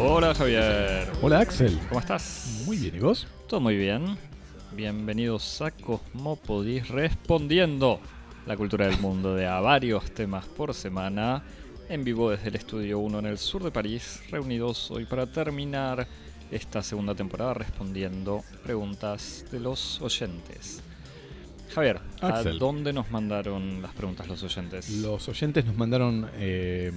Hola Javier. Hola Axel. ¿Cómo estás? Muy bien, ¿y vos? Todo muy bien. Bienvenidos a Cosmopodis respondiendo la cultura del mundo de a varios temas por semana en vivo desde el estudio 1 en el sur de París, reunidos hoy para terminar esta segunda temporada respondiendo preguntas de los oyentes. Javier, ¿a dónde nos mandaron las preguntas los oyentes? Los oyentes nos mandaron eh,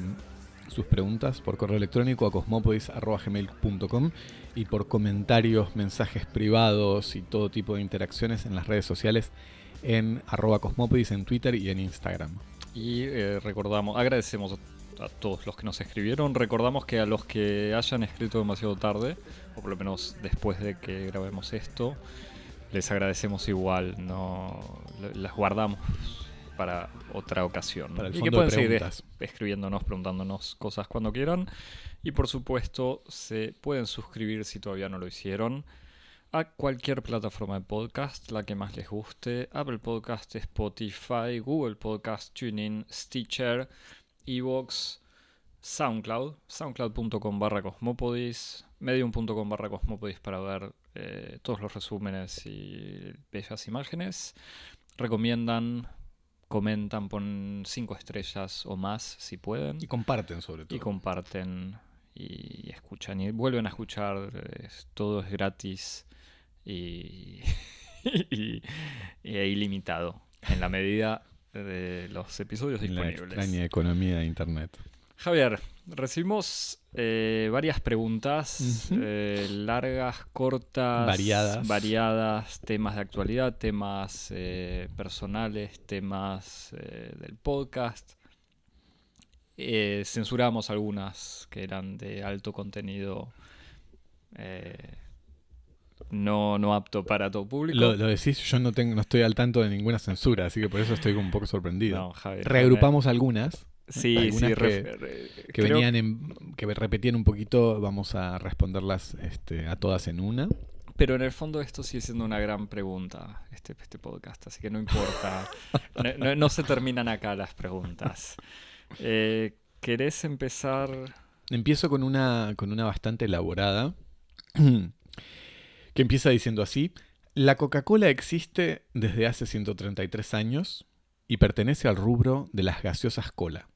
sus preguntas por correo electrónico a cosmopodis.gmail.com y por comentarios, mensajes privados y todo tipo de interacciones en las redes sociales en arroba cosmopodis en Twitter y en Instagram. Y eh, recordamos, agradecemos a todos los que nos escribieron. Recordamos que a los que hayan escrito demasiado tarde, o por lo menos después de que grabemos esto, les agradecemos igual. No las guardamos para otra ocasión. Para el y que de pueden seguir escribiéndonos, preguntándonos cosas cuando quieran. Y por supuesto, se pueden suscribir si todavía no lo hicieron a cualquier plataforma de podcast, la que más les guste, Apple Podcast, Spotify, Google Podcast, TuneIn, Stitcher, Evox, SoundCloud, soundcloud.com barra cosmopodis, medium.com barra cosmopodis para ver eh, todos los resúmenes y bellas imágenes. Recomiendan, comentan, ponen 5 estrellas o más si pueden Y comparten sobre todo. y comparten y escuchan y vuelven a escuchar. es- todo es gratis y, y, ilimitado en la medida de los episodios en la disponibles. extraña economía de Internet. Javier, recibimos eh, varias preguntas, eh, largas, cortas, Variadas. variadas, temas de actualidad, temas eh, personales, temas del podcast. Censuramos algunas que eran de alto contenido, no, no apto para todo público. Lo, lo decís, yo no, tengo, no estoy al tanto de ninguna censura, así que por eso estoy un poco sorprendido. No, Javier, Reagrupamos algunas Sí, algunas sí, que- creo- venían en, que repetían un poquito, vamos a responderlas este, a todas en una. Pero en el fondo esto sigue siendo una gran pregunta, este, este podcast, así que no importa. no, no- no se terminan acá las preguntas. Eh, ¿Querés empezar? Empiezo con una, con una bastante elaborada, que empieza diciendo así, la Coca-Cola existe desde hace 133 años y pertenece al rubro de las gaseosas cola.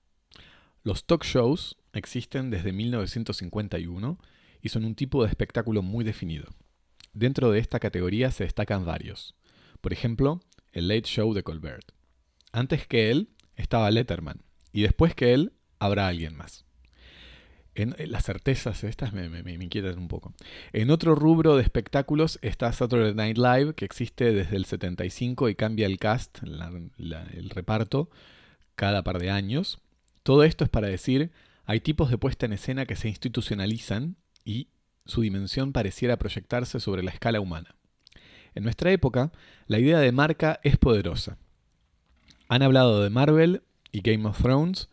Los talk shows existen desde 1951 y son un tipo de espectáculo muy definido. Dentro de esta categoría se destacan varios. Por ejemplo, el Late Show de Colbert. Antes que él estaba Letterman y después que él habrá alguien más. En, en las certezas estas me, inquietan un poco. En otro rubro de espectáculos está Saturday Night Live, que existe desde el 75 y cambia el cast, el reparto, cada par de años. Todo esto es para decir, hay tipos de puesta en escena que se institucionalizan y su dimensión pareciera proyectarse sobre la escala humana. En nuestra época, la idea de marca es poderosa. Han hablado de Marvel y Game of Thrones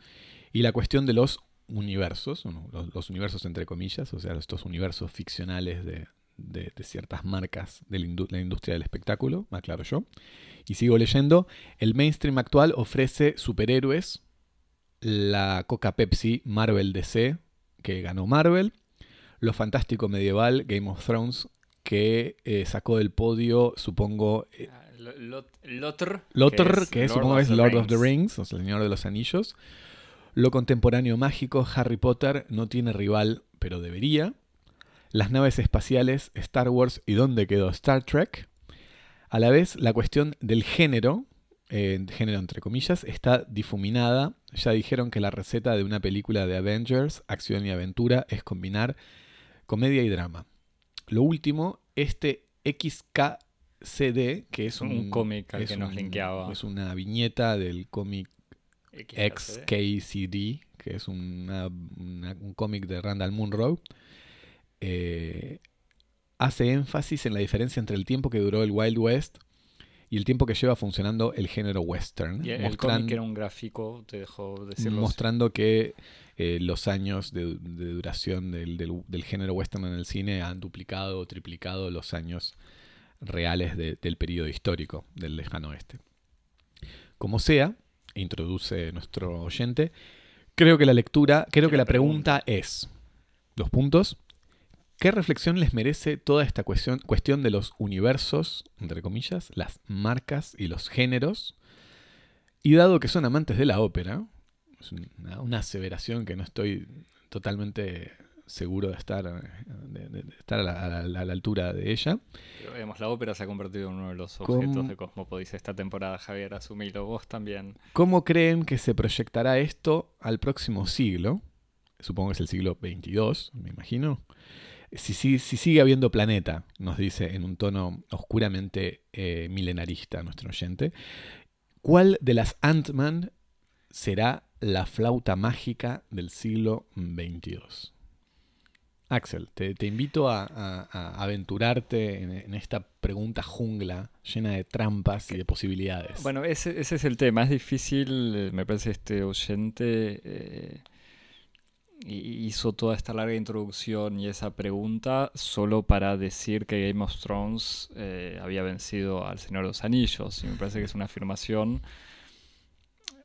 y la cuestión de los universos, los, universos entre comillas, o sea, estos universos ficcionales de, ciertas marcas de la industria del espectáculo, aclaro yo. Y sigo leyendo, el mainstream actual ofrece superhéroes, la Coca Pepsi Marvel DC, que ganó Marvel, lo fantástico medieval Game of Thrones, que eh, sacó del podio, supongo, eh, Ah, Lotr, Lotr, que, supongo es Lord of the Rings. Rings, o sea, el Señor de los Anillos. Lo contemporáneo mágico, Harry Potter, no tiene rival, pero debería. Las naves espaciales, Star Wars y dónde quedó Star Trek. A la vez, la cuestión del género, eh, género entre comillas, está difuminada. Ya dijeron que la receta de una película de Avengers, acción y aventura, es combinar comedia y drama. Lo último, este XKCD, que es un, Un cómic al es que nos un- linkeaba. Es una viñeta del cómic XKCD. Que es una- una- un cómic de Randall Munroe, eh, hace énfasis en la diferencia entre el tiempo que duró el Wild West y el tiempo que lleva funcionando el género western, Y el cómic era un gráfico, te dejo decirlo. mostrando que eh, los años de, de duración del, del- del género western en el cine han duplicado o triplicado los años reales de- del periodo histórico del lejano oeste. como sea, introduce nuestro oyente, creo que la lectura, creo que la pregunta es, dos puntos, ¿qué reflexión les merece toda esta cuestión, cuestión de los universos, entre comillas, las marcas y los géneros? Y dado que son amantes de la ópera, es una, una aseveración que no estoy totalmente seguro de estar, de, de estar a, la, a, la, a, la, altura de ella. Pero, digamos, la ópera se ha convertido en uno de los objetos ¿Cómo? de Cosmopodis esta temporada, Javier, asumilo vos también. ¿Cómo creen que se proyectará esto al próximo siglo? Supongo que es el siglo XXII, me imagino. Si, si, si sigue habiendo planeta, nos dice en un tono oscuramente eh, milenarista nuestro oyente. ¿Cuál de las Ant-Man será la flauta mágica del siglo XXII? Axel, te, te invito a, aventurarte en, en, esta pregunta jungla llena de trampas y de posibilidades. Bueno, ese, ese es el tema. Es difícil, eh, me parece, este oyente eh, hizo toda esta larga introducción y esa pregunta solo para decir que Game of Thrones eh, había vencido al Señor de los Anillos. Y me parece que es una afirmación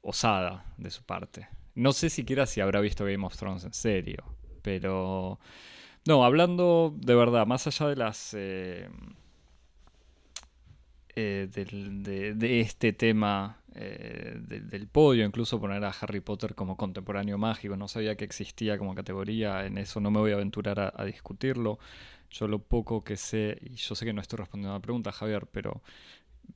osada de su parte. No sé siquiera si habrá visto Game of Thrones en serio, pero... No, hablando de verdad, más allá de las. Eh, eh, del, de, de, este tema eh, de, del podio, incluso poner a Harry Potter como contemporáneo mágico, no sabía que existía como categoría, en eso no me voy a aventurar a, a discutirlo. Yo lo poco que sé, y yo sé que no estoy respondiendo a la pregunta, Javier, pero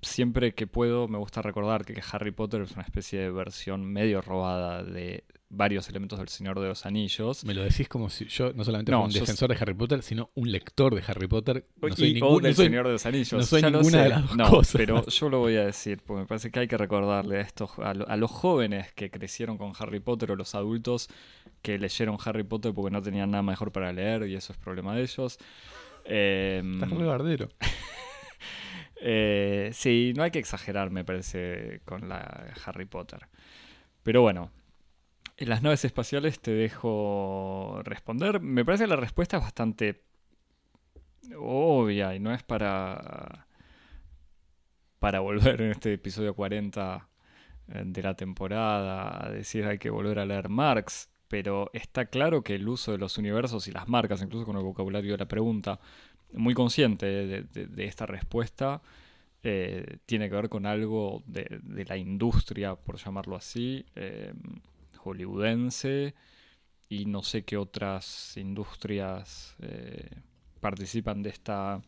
siempre que puedo me gusta recordar que, Harry Potter es una especie de versión medio robada de varios elementos del Señor de los Anillos. Me lo decís como si yo no solamente no, un defensor de Harry Potter, sino un lector de Harry Potter. No soy y, ningún, o del no soy, Señor de los Anillos. No soy ya ninguna de las dos no, cosas. Pero yo lo voy a decir, porque me parece que hay que recordarle a, estos, a, a, los jóvenes que crecieron con Harry Potter o los adultos que leyeron Harry Potter porque no tenían nada mejor para leer y eso es problema de ellos. Eh, Estás bardero. eh, sí, no hay que exagerar, me parece, con la Harry Potter. Pero bueno, en las naves espaciales te dejo responder. Me parece que la respuesta es bastante obvia y no es para para volver en este episodio 40 eh, de la temporada a decir hay que volver a leer Marx, pero está claro que el uso de los universos y las marcas, incluso con el vocabulario de la pregunta, muy consciente de, esta respuesta, eh, tiene que ver con algo de, la industria, por llamarlo así. Eh, hollywoodense y no sé qué otras industrias eh, participan de esta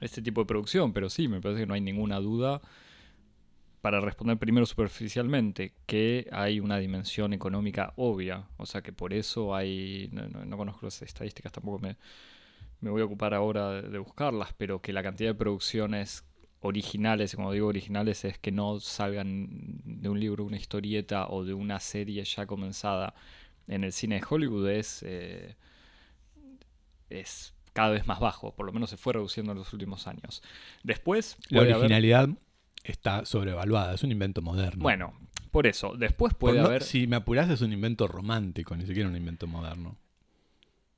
este tipo de producción, pero sí, me parece que no hay ninguna duda para responder primero superficialmente que hay una dimensión económica obvia, o sea que por eso hay, no conozco las estadísticas, tampoco me, me voy a ocupar ahora de, buscarlas, pero que la cantidad de producciones originales, como digo originales, es que no salgan de un libro, una historieta o de una serie ya comenzada en el cine de Hollywood es, eh, es cada vez más bajo, por lo menos se fue reduciendo en los últimos años. Después... La originalidad haber... está sobrevaluada, es un invento moderno. Bueno, por eso, después puede haber... Si me apuras es un invento romántico, ni siquiera un invento moderno.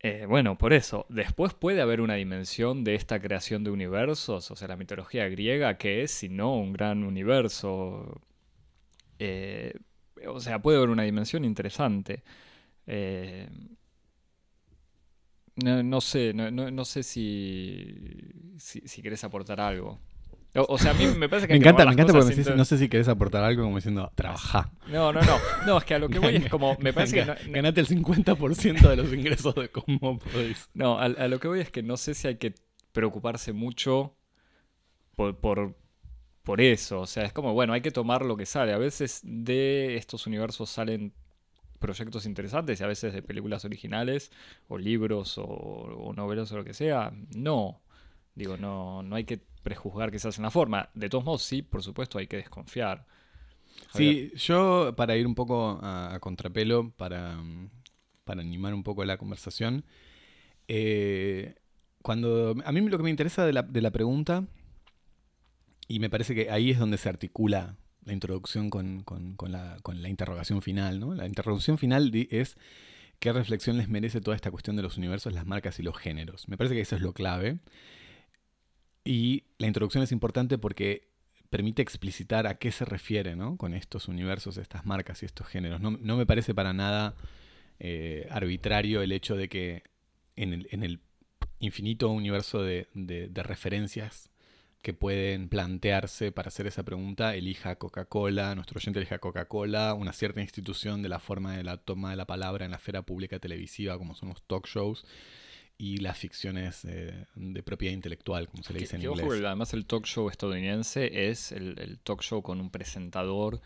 Eh, bueno, por eso, después puede haber una dimensión de esta creación de universos, o sea, la mitología griega, que es, si no, un gran universo. Eh, o sea, puede haber una dimensión interesante. Eh, no, sé, no sé si, si, si querés aportar algo. O, o, sea, a mí me parece que... me encanta, me encanta porque me decís, no sé si querés aportar algo como diciendo, trabaja. No, no, no. No, es que a lo que voy es como... Me parece que... No, Ganate el 50% de los ingresos de cómo podéis. No, a, a, lo que voy es que no sé si hay que preocuparse mucho por, por, por eso. O sea, es como, bueno, hay que tomar lo que sale. A veces de estos universos salen proyectos interesantes y a veces de películas originales o libros o, o novelas o lo que sea. No. Digo, no, no hay que prejuzgar que se hace una forma. De todos modos, sí, por supuesto, hay que desconfiar. Javier. Sí, yo para ir un poco a, a contrapelo, para, para, animar un poco la conversación, eh, cuando a mí lo que me interesa de la, de la, pregunta, y me parece que ahí es donde se articula la introducción con, con, con, la, con la, interrogación final, ¿no? La interrogación final es qué reflexión les merece toda esta cuestión de los universos, las marcas y los géneros. Me parece que eso es lo clave. Y la introducción es importante porque permite explicitar a qué se refiere ¿no? con estos universos, estas marcas y estos géneros. No, me parece para nada eh, arbitrario el hecho de que en el, infinito universo de, de, de, referencias que pueden plantearse para hacer esa pregunta, elija Coca-Cola, nuestro oyente elija Coca-Cola, una cierta institución de la forma de la toma de la palabra en la esfera pública televisiva, como son los talk shows, y las ficciones eh, de propiedad intelectual, como se le dice en inglés. Ojo, además el talk show estadounidense es el, el, talk show con un presentador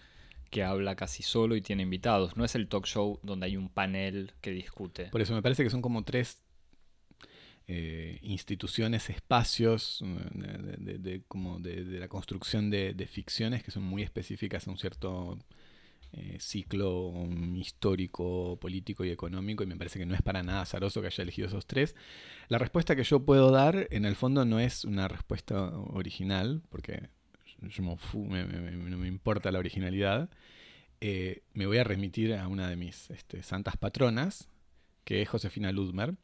que habla casi solo y tiene invitados. No es el talk show donde hay un panel que discute. Por eso me parece que son como tres eh, instituciones, espacios de, de, de como de, la construcción de, ficciones que son muy específicas a un cierto eh, ciclo histórico, político y económico y me parece que no es para nada azaroso que haya elegido esos tres. La respuesta que yo puedo dar en el fondo no es una respuesta original, porque no me importa la originalidad. Eh, me voy a remitir a una de mis este, santas patronas, que es Josefina Ludmer,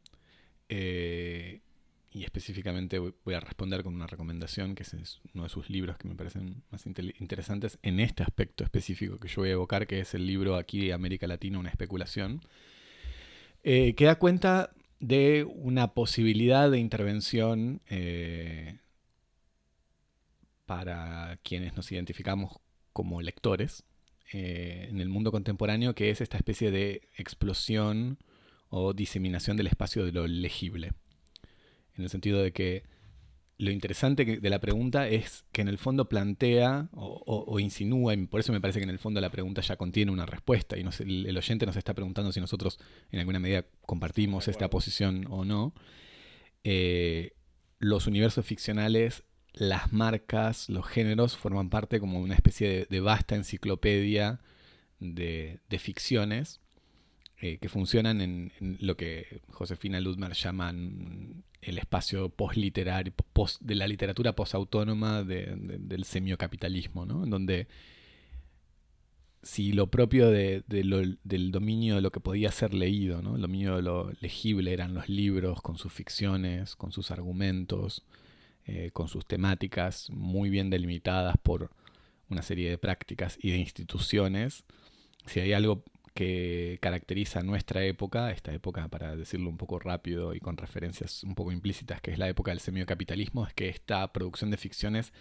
eh, y específicamente voy a responder con una recomendación, que es uno de sus libros que me parecen más interesantes en este aspecto específico que yo voy a evocar, que es el libro aquí de América Latina, una especulación, eh, que da cuenta de una posibilidad de intervención eh, para quienes nos identificamos como lectores eh, en el mundo contemporáneo, que es esta especie de explosión o diseminación del espacio de lo legible. En el sentido de que lo interesante de la pregunta es que en el fondo plantea o, o, o, insinúa, y por eso me parece que en el fondo la pregunta ya contiene una respuesta, y el, oyente nos está preguntando si nosotros en alguna medida compartimos esta posición o no. Eh, los universos ficcionales, las marcas, los géneros forman parte como una especie de, de vasta enciclopedia de, de ficciones eh, que funcionan en, en, lo que Josefina Ludmer llaman el espacio post-literario, post, de la literatura posautónoma de, de, del semiocapitalismo, ¿no? En donde si lo propio del dominio de lo que podía ser leído, ¿no? el dominio de lo legible eran los libros con sus ficciones, con sus argumentos, eh, con sus temáticas muy bien delimitadas por una serie de prácticas y de instituciones, si hay algo que caracteriza nuestra época, esta época, para decirlo un poco rápido y con referencias un poco implícitas, que es la época del semiocapitalismo, es que esta producción de ficciones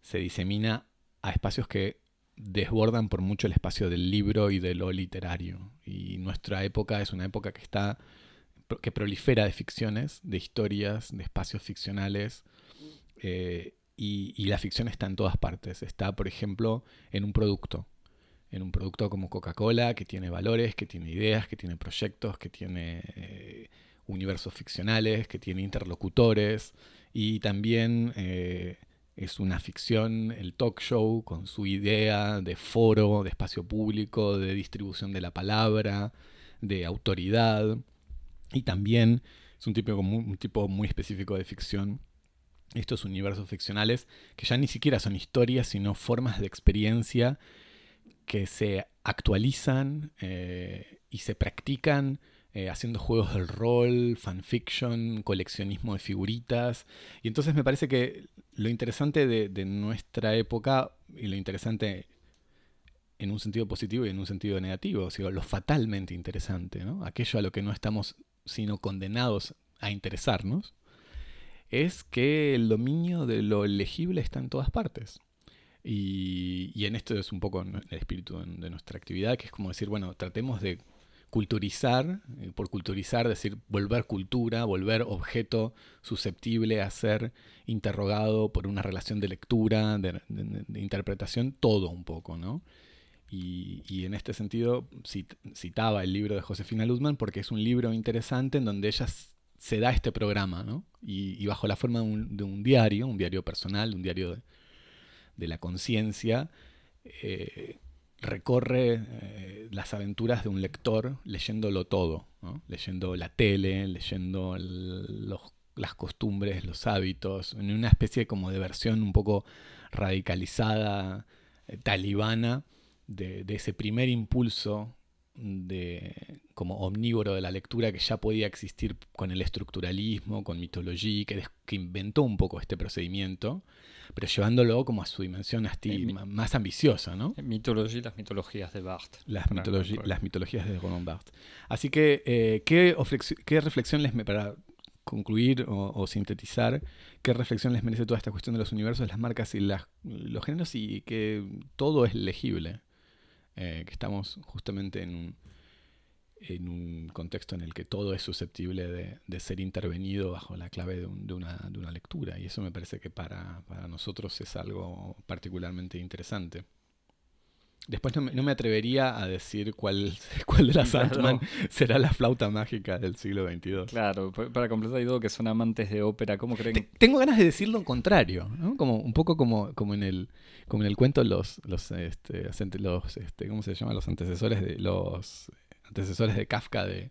se disemina a espacios que desbordan por mucho el espacio del libro y de lo literario. Y nuestra época es una época que está que prolifera de ficciones, de historias, de espacios ficcionales. Eh, y, y la ficción está en todas partes. Está, por ejemplo, en un producto en un producto como Coca-Cola, que tiene valores, que tiene ideas, que tiene proyectos, que tiene eh, universos ficcionales, que tiene interlocutores y también eh, es una ficción el talk show con su idea de foro, de espacio público, de distribución de la palabra, de autoridad y también es un tipo, un tipo muy específico de ficción. Estos universos ficcionales que ya ni siquiera son historias, sino formas de experiencia que se actualizan eh, y se practican eh, haciendo juegos del rol, fanfiction, coleccionismo de figuritas. Y entonces me parece que lo interesante de, nuestra época, y lo interesante en un sentido positivo y en un sentido negativo, o sea, lo fatalmente interesante, ¿no? aquello a lo que no estamos sino condenados a interesarnos, es que el dominio de lo legible está en todas partes. Y, en esto es un poco el espíritu de nuestra actividad, que es como decir, bueno, tratemos de culturizar, eh, por culturizar, decir, volver cultura, volver objeto susceptible a ser interrogado por una relación de lectura, de, interpretación, todo un poco, ¿no? Y, en este sentido cit, citaba el libro de Josefina Luzman porque es un libro interesante en donde ella se da este programa, ¿no? Y, y bajo la forma de un, de un, diario, un diario personal, un diario de, de la conciencia, eh, recorre eh, las aventuras de un lector leyéndolo todo, leyendo la tele, leyendo los, las costumbres, los hábitos, en una especie como de versión un poco radicalizada, eh, talibana, de, ese primer impulso de como omnívoro de la lectura que ya podía existir con el estructuralismo, con mitología, que, inventó un poco este procedimiento, pero llevándolo como a su dimensión Eh, más ambiciosa, ¿no? Mitología y las mitologías de Barthes. Las, mitologi- las mitologías de Roland Barthes. Así que, eh, ¿qué, qué reflexión les me para concluir o, o sintetizar, qué reflexión les merece toda esta cuestión de los universos, las marcas y las, los géneros y que todo es legible? Eh, que estamos justamente en un, en un contexto en el que todo es susceptible de, de ser intervenido bajo la clave de, un- de una, de una lectura. Y eso me parece que para, para nosotros es algo particularmente interesante. Después no me, no me atrevería a decir cuál, cuál de las Claro. Ant-Man será la flauta mágica del siglo XXII. Claro, pa- para completar y todo que son amantes de ópera, ¿cómo creen? Te- Tengo ganas de decir lo contrario, ¿no? Como un poco como, como en el como en el cuento los los este, los este, ¿cómo se llama? los antecesores de los antecesores de Kafka de,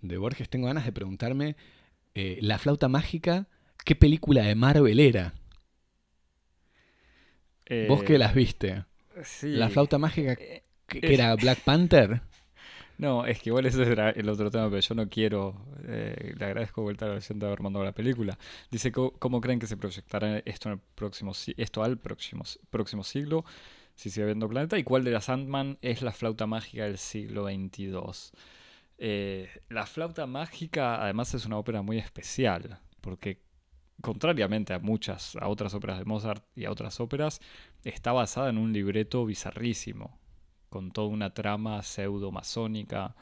de Borges. Tengo ganas de preguntarme eh, la flauta mágica, ¿qué película de Marvel era? Vos Eh, que las viste. Sí. La flauta mágica Eh, que, era Black Panther. No, es que igual ese era el otro tema, pero yo no quiero. eh, le agradezco vuelta al oyente haber mandado la película. Dice, ¿cómo creen que se proyectará esto, en el próximo, esto al próximo, próximo siglo? Si sigue habiendo planeta. ¿Y cuál de las Ant-Man es la flauta mágica del siglo XXII? Eh, la flauta mágica, además, es una ópera muy especial, porque contrariamente a muchas, a otras óperas de Mozart y a otras óperas, está basada en un libreto bizarrísimo, con toda una trama pseudo-masónica.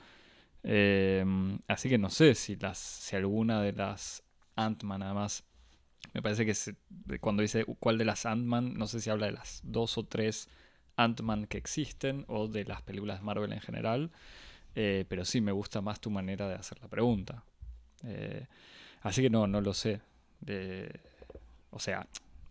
Eh, así que no sé si, las, si alguna de las Ant-Man, además, me parece que cuando dice cuál de las Ant-Man, no sé si habla de las dos o tres Ant-Man que existen o de las películas de Marvel en general, eh, pero sí me gusta más tu manera de hacer la pregunta. Eh, así que no, no lo sé. O sea,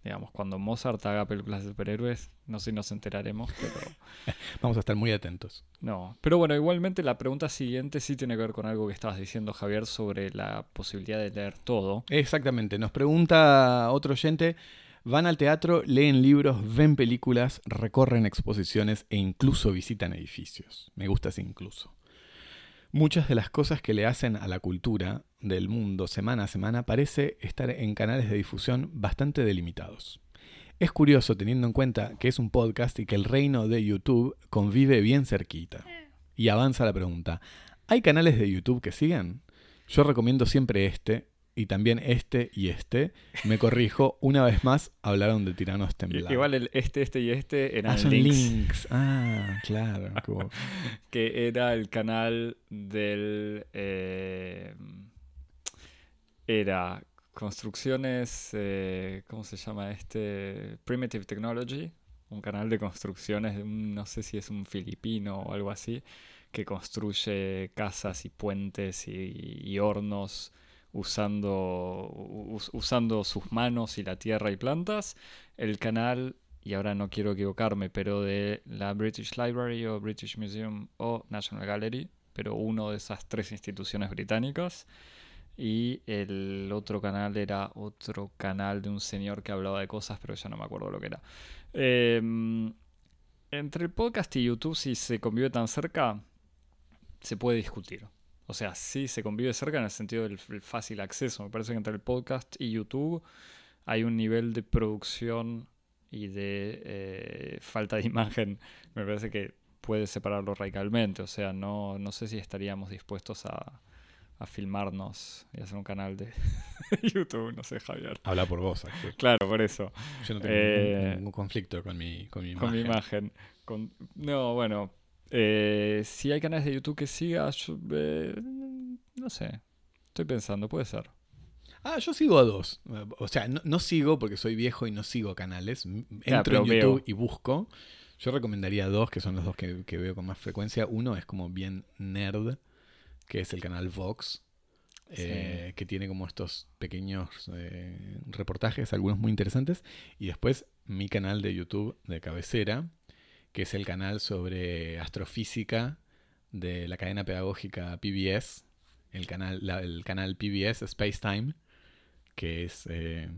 digamos, cuando Mozart haga películas de superhéroes, no sé si nos enteraremos, pero... Vamos a estar muy atentos. No, pero bueno, igualmente la pregunta siguiente sí tiene que ver con algo que estabas diciendo, Javier, sobre la posibilidad de leer todo. Exactamente. Nos pregunta otro oyente. Van al teatro, leen libros, ven películas, recorren exposiciones e incluso visitan edificios. Me gusta ese incluso. Muchas de las cosas que le hacen a la cultura del mundo semana a semana parece estar en canales de difusión bastante delimitados. Es curioso teniendo en cuenta que es un podcast y que el reino de YouTube convive bien cerquita. Y avanza la pregunta, ¿hay canales de YouTube que sigan? Yo recomiendo siempre este, y también este y este. Me corrijo, una vez más hablaron de tiranos temblados. Igual el este, este y este eran Ah, son links, links. Ah, claro. que era el canal del... eh, era construcciones, eh, ¿cómo se llama este? Primitive Technology, un canal de construcciones no sé si es un filipino o algo así, que construye casas y puentes y, y hornos usando, us- usando sus manos y la tierra y plantas. El canal, y ahora no quiero equivocarme, pero de la British Library o British Museum o National Gallery, pero uno de esas tres instituciones británicas. Y el otro canal era otro canal de un señor que hablaba de cosas, pero ya no me acuerdo lo que era. Em, entre el podcast y YouTube, si se convive tan cerca, se puede discutir. O sea, sí se convive cerca en el sentido del fácil acceso. Me parece que entre el podcast y YouTube hay un nivel de producción y de eh, falta de imagen. Me parece que puede separarlo radicalmente. O sea, no, no sé si estaríamos dispuestos a, a filmarnos y hacer un canal de YouTube. No sé, Javier. Habla por vos, Axel. Claro, por eso. Yo no tengo Eh, ningún, ningún conflicto con mi, con mi Con mi imagen. imagen. Con... No, bueno. Eh, si hay canales de YouTube que siga, yo, eh, no sé. Estoy pensando, puede ser. Ah, yo sigo a dos. O sea, no, no sigo porque soy viejo y no sigo canales. Ya, Entro en YouTube veo. y busco. Yo recomendaría dos, que son los dos que, que veo con más frecuencia. Uno es como bien nerd, que es el canal Vox, eh, que tiene como estos pequeños eh, reportajes, algunos muy interesantes. Y después mi canal de YouTube de cabecera, que es el canal sobre astrofísica de la cadena pedagógica PBS, el canal, el canal PBS Space Time, que es, eh,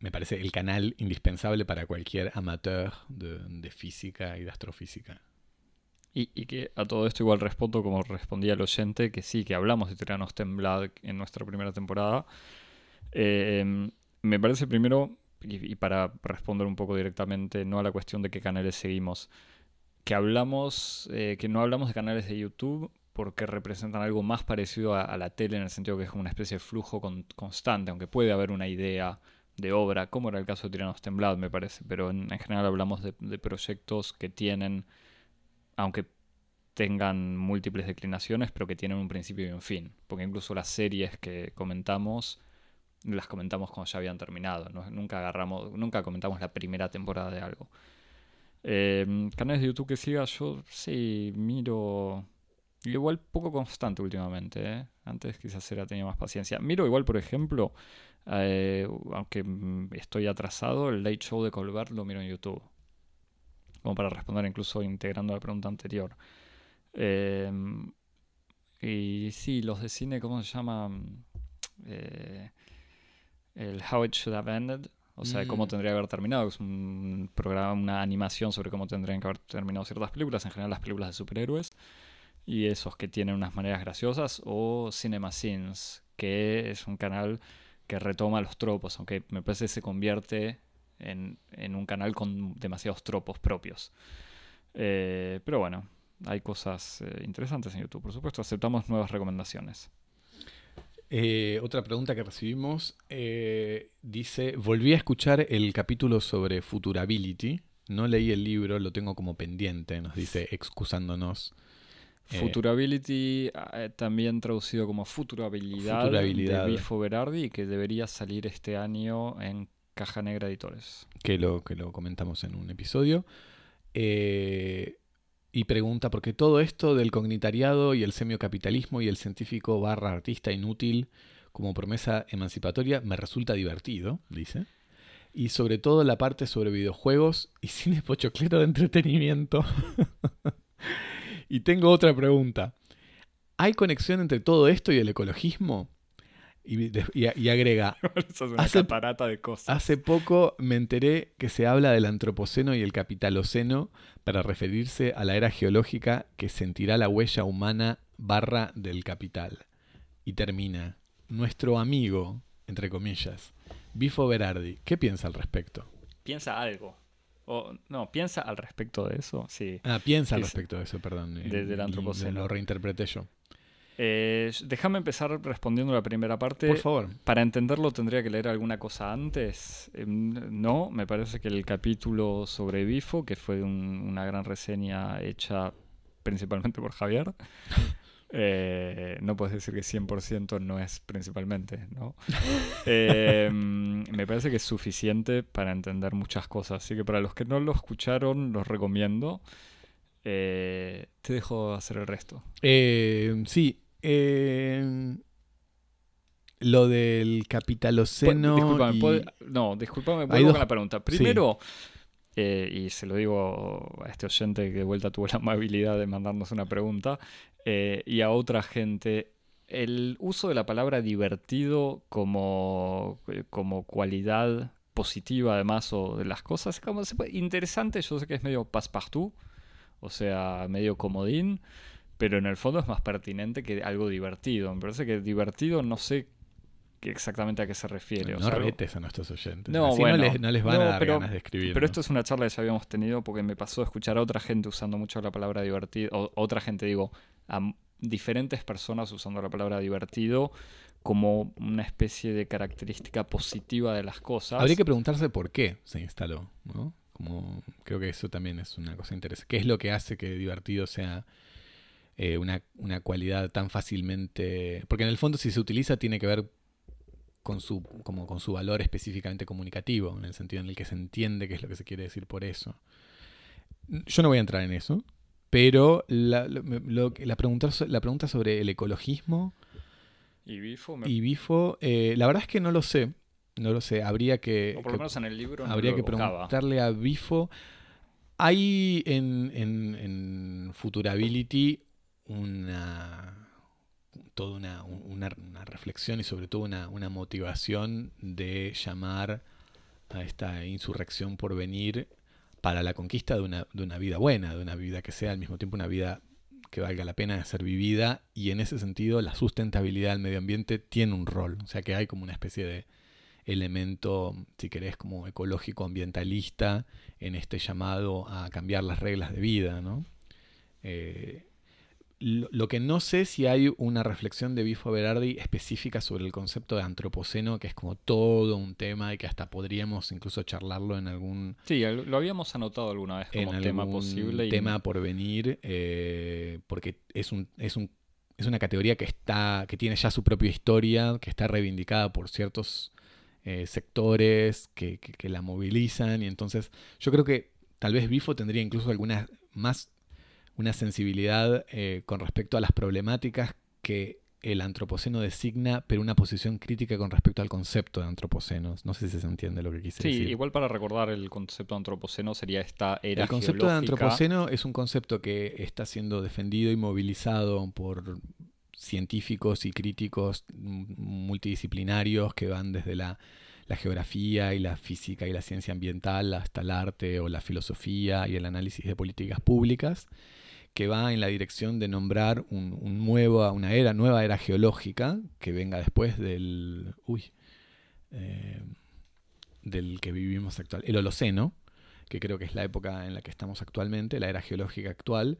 me parece, el canal indispensable para cualquier amateur de, física y de astrofísica. Y, y que a todo esto igual respondo como respondía el oyente, que sí, que hablamos de Tiranos Temblad en nuestra primera temporada. Eh, me parece primero, y, y para responder un poco directamente, no a la cuestión de qué canales seguimos, que hablamos, eh, que no hablamos de canales de YouTube porque representan algo más parecido a, la tele en el sentido que es como una especie de flujo con- constante, aunque puede haber una idea de obra, como era el caso de Tiranos Temblad, me parece, pero en, en general hablamos de proyectos que tienen, aunque tengan múltiples declinaciones, pero que tienen un principio y un fin, porque incluso las series que comentamos las comentamos cuando ya habían terminado, nunca agarramos, nunca comentamos la primera temporada de algo. Eh, canales de YouTube que siga, yo sí miro. Igual poco constante últimamente, ¿eh? Antes quizás era tenía más paciencia. Miro igual, por ejemplo, eh, aunque estoy atrasado, el Late Show de Colbert lo miro en YouTube. Como para responder incluso integrando la pregunta anterior. Y sí, los de cine, ¿cómo se llaman? Eh, el How It Should Have Ended. O sea, cómo Mm. tendría que haber terminado. Es un programa, una animación sobre cómo tendrían que haber terminado ciertas películas, en general las películas de superhéroes. Y esos que tienen unas maneras graciosas. O Cinema Sins, que es un canal que retoma los tropos, aunque me parece que se convierte en, en un canal con demasiados tropos propios. Eh, pero bueno, hay cosas eh, interesantes en YouTube, por supuesto. Aceptamos nuevas recomendaciones. Eh, otra pregunta que recibimos eh, dice, volví a escuchar el capítulo sobre Futurability. No leí el libro, lo tengo como pendiente, nos dice, excusándonos. Eh, Futurability, eh, también traducido como Futurabilidad, Futurabilidad. de Bifo Berardi, que debería salir este año en Caja Negra Editores. que lo, que lo comentamos en un episodio. Eh, y pregunta, porque todo esto del cognitariado y el semiocapitalismo y el científico barra artista inútil como promesa emancipatoria me resulta divertido, dice. Y sobre todo la parte sobre videojuegos y cine pochoclero de entretenimiento. y tengo otra pregunta. ¿Hay conexión entre todo esto y el ecologismo? Y, de- y- y agrega, Eso es una Hace- catarata de cosas. Hace poco me enteré que se habla del antropoceno y el capitaloceno para referirse a la era geológica que sentirá la huella humana barra del capital. Y termina, nuestro amigo, entre comillas, Bifo Berardi, ¿qué piensa al respecto? Piensa algo. O, no, piensa al respecto de eso, sí. Ah, piensa al respecto de eso, perdón. de- del y antropoceno. Lo reinterpreté yo. Eh, déjame empezar respondiendo la primera parte. Por favor. Para entenderlo tendría que leer alguna cosa antes. Em, No, me parece que el capítulo sobre Bifo, que fue un- una gran reseña hecha principalmente por Javier, eh, no puedes decir que 100% no es principalmente, ¿no? Em, me parece que es suficiente para entender muchas cosas. Así que para los que no lo escucharon, los recomiendo. Eh, te dejo hacer el resto. Eh, sí. Eh, lo del capitaloceno. Disculpame, y- ¿puede- no, disculpame, Hay vuelvo dos- con la pregunta. Primero, eh, y se lo digo a este oyente que de vuelta tuvo la amabilidad de mandarnos una pregunta, eh, y a otra gente, el uso de la palabra divertido como, eh, como cualidad positiva además o de las cosas, como se puede- interesante, yo sé que es medio passepartout, o sea, medio comodín, pero en el fondo es más pertinente que algo divertido. Me parece que divertido no sé qué- exactamente a qué se refiere. o No sea, retes a nuestros oyentes. No, Así bueno. no, les, no les van No, a dar pero- ganas de escribir. Pero esto es una charla que ya habíamos tenido porque me pasó a escuchar a otra gente usando mucho la palabra divertido, o otra gente digo, a diferentes personas usando la palabra divertido como una especie de característica positiva de las cosas. Habría que preguntarse por qué se instaló, ¿no? Como, creo que eso también es una cosa interesante. ¿Qué es lo que hace que divertido sea eh, una, una cualidad tan fácilmente... Porque en el fondo si se utiliza tiene que ver con su, como con su valor específicamente comunicativo, en el sentido en el que se entiende qué es lo que se quiere decir por eso. Yo no voy a entrar en eso, pero la, lo- la, pregunta, la pregunta sobre el ecologismo Y Bifo, me- y Bifo, eh, la verdad es que no lo sé. No lo sé. Habría que, o por lo menos en el libro no habría lo que preguntarle a Bifo. Hay en, en, en Futurability una toda una, una, reflexión y sobre todo una, una motivación de llamar a esta insurrección por venir para la conquista de una, de una vida buena, de una vida que sea al mismo tiempo una vida que valga la pena de ser vivida y en ese sentido la sustentabilidad del medio ambiente tiene un rol, o sea que hay como una especie de elemento, si querés, como ecológico ambientalista en este llamado a cambiar las reglas de vida, ¿no? Eh, lo, que no sé si hay una reflexión de Bifo Berardi específica sobre el concepto de antropoceno, que es como todo un tema y que hasta podríamos incluso charlarlo en algún... Sí, lo habíamos anotado alguna vez como tema posible. Tema por venir, eh, porque es, un, es, un, es una categoría que, está, que tiene ya su propia historia, que está reivindicada por ciertos eh, sectores que, que la movilizan, y entonces yo creo que tal vez Bifo tendría incluso algunas más una sensibilidad eh, con respecto a las problemáticas que el antropoceno designa, pero una posición crítica con respecto al concepto de antropocenos. No sé si se entiende lo que quise decir. Sí, igual para recordar el concepto de antropoceno sería esta era El concepto de antropoceno es un concepto que está siendo defendido y movilizado por científicos y críticos multidisciplinarios que van desde la, la geografía y la física y la ciencia ambiental hasta el arte o la filosofía y el análisis de políticas públicas que va en la dirección de nombrar un, nuevo, una era, nueva era geológica que venga después del, uy, eh, del que vivimos actual, el Holoceno, que creo que es la época en la que estamos actualmente, la era geológica actual,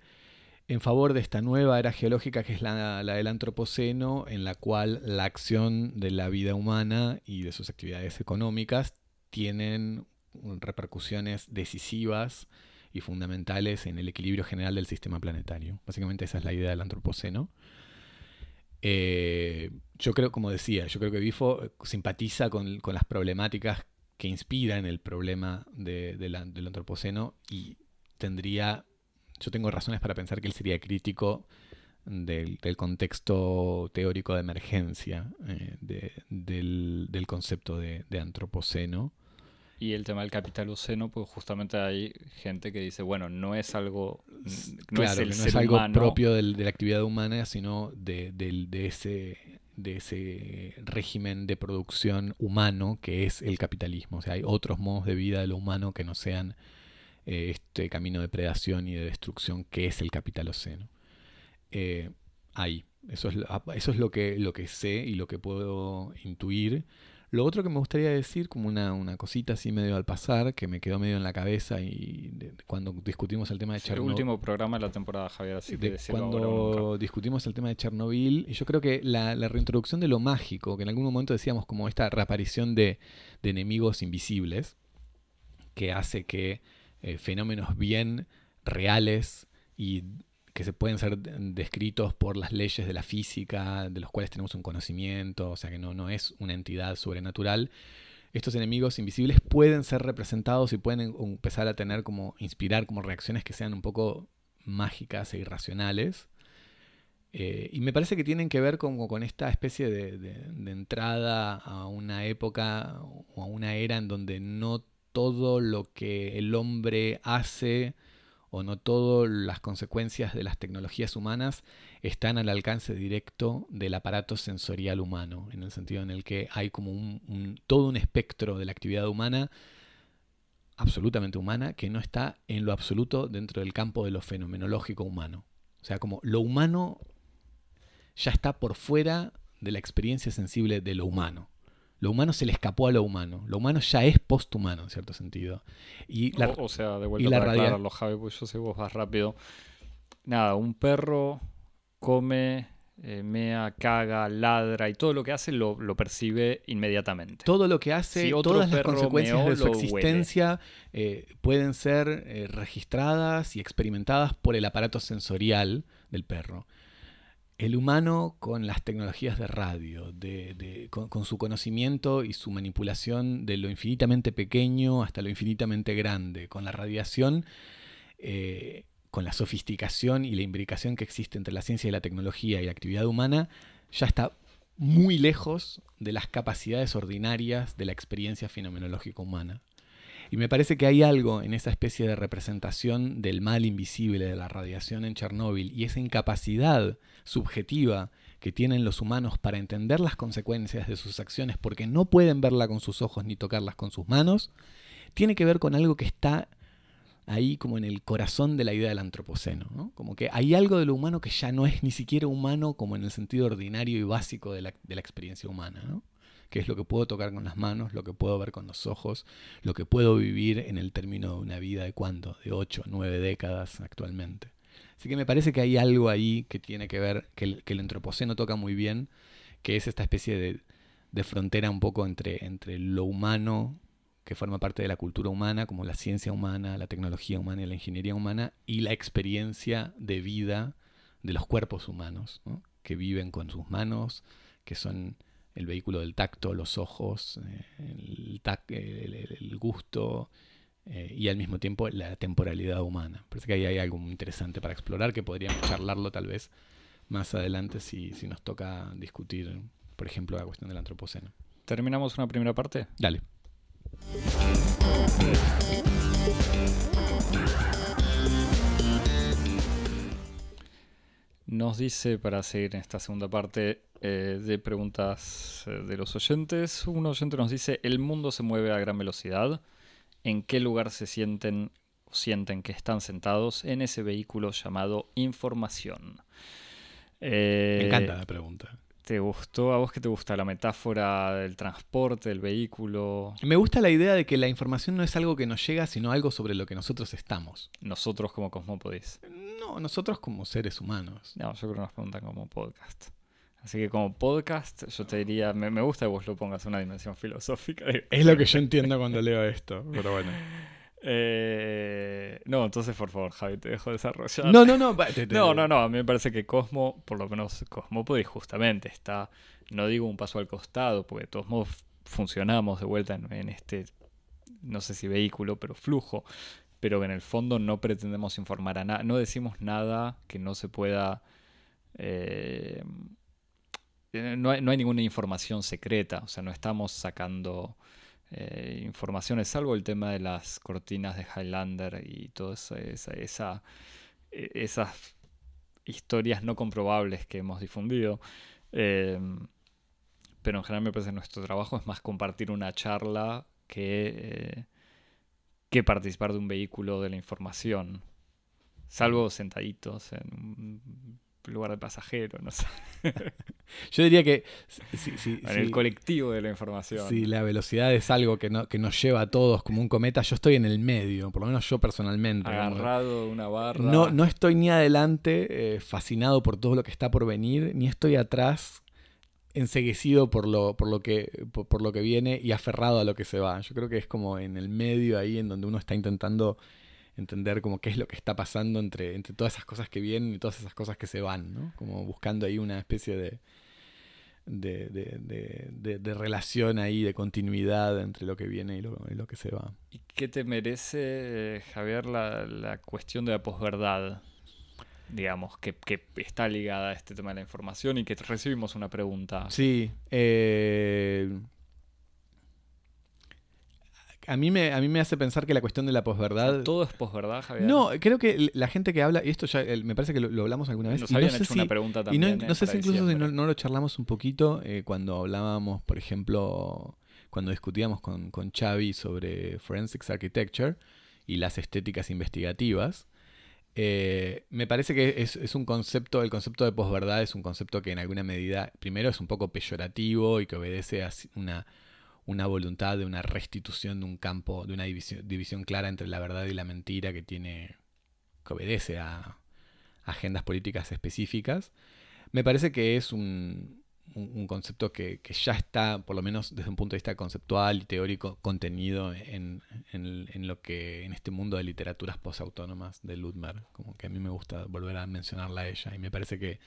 en favor de esta nueva era geológica que es la, la, del Antropoceno, en la cual la acción de la vida humana y de sus actividades económicas tienen repercusiones decisivas y fundamentales en el equilibrio general del sistema planetario. Básicamente esa es la idea del antropoceno. Eh, yo creo, como decía, yo creo que Bifo simpatiza con, las problemáticas que inspiran el problema del antropoceno y tendría, yo tengo razones para pensar que él sería crítico del, contexto teórico de emergencia eh, del, concepto de antropoceno y el tema del capital oceno, pues justamente hay gente que dice, bueno, no es algo, no es, el no es algo propio de la actividad humana, sino de, ese, de ese régimen de producción humano que es el capitalismo. O sea, hay otros modos de vida de lo humano que no sean eh, este camino de predación y de destrucción que es el capital oceno. Eh, ahí, eso es, eso es lo, que, lo que sé y lo que puedo intuir. Lo otro que me gustaría decir, como una, cosita así medio al pasar, que me quedó medio en la cabeza y cuando discutimos el tema de Chernobyl. El último programa de la temporada, Javier, así que Cuando discutimos el tema de Chernobyl, y yo creo que la, reintroducción de lo mágico, que en algún momento decíamos como esta reaparición de, enemigos invisibles, que hace que eh, fenómenos bien reales y que se pueden ser descritos por las leyes de la física, de los cuales tenemos un conocimiento, o sea que no, no es una entidad sobrenatural. Estos enemigos invisibles pueden ser representados y pueden empezar a tener como, inspirar como reacciones que sean un poco mágicas e irracionales. Eh, y me parece que tienen que ver con esta especie de, de entrada a una época o a una era en donde no todo lo que el hombre hace o no todas las consecuencias de las tecnologías humanas están al alcance directo del aparato sensorial humano, en el sentido en el que hay como un, todo un espectro de la actividad humana absolutamente humana que no está en lo absoluto dentro del campo de lo fenomenológico humano. O sea, como lo humano ya está por fuera de la experiencia sensible de lo humano. Lo humano se le escapó a lo humano. Lo humano ya es posthumano, en cierto sentido. Y la, o, sea, de vuelta para aclararlo, Javi, pues yo sé vos vas rápido. Nada, un perro come, eh, mea, caga, ladra y todo lo que hace lo, percibe inmediatamente. Todo lo que hace, todas las consecuencias de su existencia eh, pueden ser eh, registradas y experimentadas por el aparato sensorial del perro el humano con las tecnologías de radio, con, su conocimiento y su manipulación de lo infinitamente pequeño hasta lo infinitamente grande, con la radiación, eh, con la sofisticación y la imbricación que existe entre la ciencia y la tecnología y la actividad humana, ya está muy lejos de las capacidades ordinarias de la experiencia fenomenológica humana. Y me parece que hay algo en esa especie de representación del mal invisible de la radiación en Chernóbil y esa incapacidad subjetiva que tienen los humanos para entender las consecuencias de sus acciones porque no pueden verla con sus ojos ni tocarlas con sus manos, tiene que ver con algo que está ahí como en el corazón de la idea del antropoceno. ¿no? Como que hay algo de lo humano que ya no es ni siquiera humano como en el sentido ordinario y básico de la, de la experiencia humana. ¿no? Que es lo que puedo tocar con las manos, lo que puedo ver con los ojos, lo que puedo vivir en el término de una vida de cuánto, de ocho, nueve décadas actualmente. Así que me parece que hay algo ahí que tiene que ver, que el, que antropoceno toca muy bien, que es esta especie de, frontera un poco entre, entre lo humano que forma parte de la cultura humana, como la ciencia humana, la tecnología humana y la ingeniería humana, y la experiencia de vida de los cuerpos humanos, ¿no? que viven con sus manos, que son el vehículo del tacto, los ojos, el, tac, el, el, gusto eh, y al mismo tiempo la temporalidad humana. Parece que ahí hay algo muy interesante para explorar que podríamos charlarlo tal vez más adelante si, si nos toca discutir, por ejemplo, la cuestión del antropoceno. ¿Terminamos una primera parte? Dale. Nos dice, para seguir en esta segunda parte eh, de preguntas eh, de los oyentes, un oyente nos dice, el mundo se mueve a gran velocidad. ¿En qué lugar se sienten o sienten que están sentados en ese vehículo llamado información? Eh, Me encanta la pregunta. ¿Te gustó? ¿A vos qué te gusta? ¿La metáfora del transporte, del vehículo? Me gusta la idea de que la información no es algo que nos llega, sino algo sobre lo que nosotros estamos. Nosotros como Cosmópodis. No, nosotros como seres humanos. No, yo creo que nos preguntan como podcast. Así que como podcast, yo te diría, me, me gusta que vos lo pongas una dimensión filosófica. Es lo que yo entiendo cuando leo esto, pero bueno. Eh, no, entonces por favor, Javi, te dejo desarrollar. No, no, no. Te, te, No, no, no. A mí me parece que Cosmo, por lo menos Cosmópolis, justamente está, no digo un paso al costado, porque de todos modos funcionamos de vuelta en, en, este, no sé si vehículo, pero flujo. Pero en el fondo no pretendemos informar a nada, no decimos nada que no se pueda. Eh, no, hay, no hay ninguna información secreta, o sea, no estamos sacando eh, informaciones, salvo el tema de las cortinas de Highlander y todas esa, esa, esas historias no comprobables que hemos difundido. Eh, pero en general me parece que nuestro trabajo es más compartir una charla que, eh, que participar de un vehículo de la información. Salvo sentaditos en un lugar de pasajero, no sé. Yo diría que... Si, si, en si, el colectivo de la información. Si la velocidad es algo que, no, que nos lleva a todos como un cometa, yo estoy en el medio, por lo menos yo personalmente. Agarrado de una barra. No, no estoy ni adelante, eh, fascinado por todo lo que está por venir, ni estoy atrás, enseguecido por lo, por, lo que, por, por lo que viene y aferrado a lo que se va. Yo creo que es como en el medio ahí en donde uno está intentando entender como qué es lo que está pasando entre, entre todas esas cosas que vienen y todas esas cosas que se van, ¿no? Como buscando ahí una especie de, de, de, de, de relación ahí, de continuidad entre lo que viene y lo, y lo que se va. ¿Y qué te merece, Javier, la, la cuestión de la posverdad? digamos, que, que, está ligada a este tema de la información y que recibimos una pregunta. Sí, eh, a mí, me, a mí me hace pensar que la cuestión de la posverdad. O sea, todo es posverdad, Javier. No, creo que la gente que habla, y esto ya me parece que lo, lo hablamos alguna vez. Nos habían no hecho sé una si, pregunta y también. no, no sé eh, si incluso si no, no, lo charlamos un poquito eh, cuando hablábamos, por ejemplo, cuando discutíamos con, con Xavi sobre Forensics Architecture y las estéticas investigativas. Eh, me parece que es, es, un concepto, el concepto de posverdad es un concepto que en alguna medida, primero es un poco peyorativo y que obedece a una una voluntad de una restitución de un campo, de una división, división clara entre la verdad y la mentira que tiene, que obedece a agendas políticas específicas. Me parece que es un, un, concepto que, que, ya está, por lo menos desde un punto de vista conceptual y teórico, contenido en, en, en lo que en este mundo de literaturas posautónomas de Ludmer, como que a mí me gusta volver a mencionarla a ella y me parece que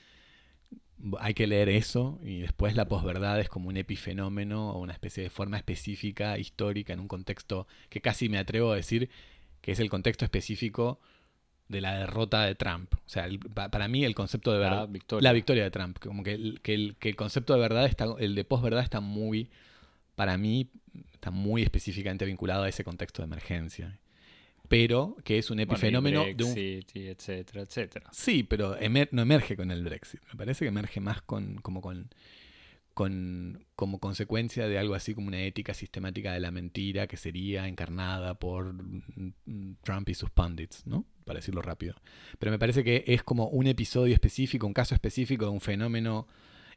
hay que leer eso y después la posverdad es como un epifenómeno o una especie de forma específica, histórica, en un contexto que casi me atrevo a decir que es el contexto específico de la derrota de Trump. O sea, el, para mí el concepto de verdad... La victoria. La victoria de Trump. Como que el, que el, que el concepto de verdad, está, el de posverdad está muy, para mí, está muy específicamente vinculado a ese contexto de emergencia pero que es un epifenómeno bueno, Brexit, de un... etcétera, etcétera. Sí, pero emer... no emerge con el Brexit. Me parece que emerge más con como con con, como consecuencia de algo así como una ética sistemática de la mentira que sería encarnada por Trump y sus pundits, ¿no? Para decirlo rápido. Pero me parece que es como un episodio específico, un caso específico de un fenómeno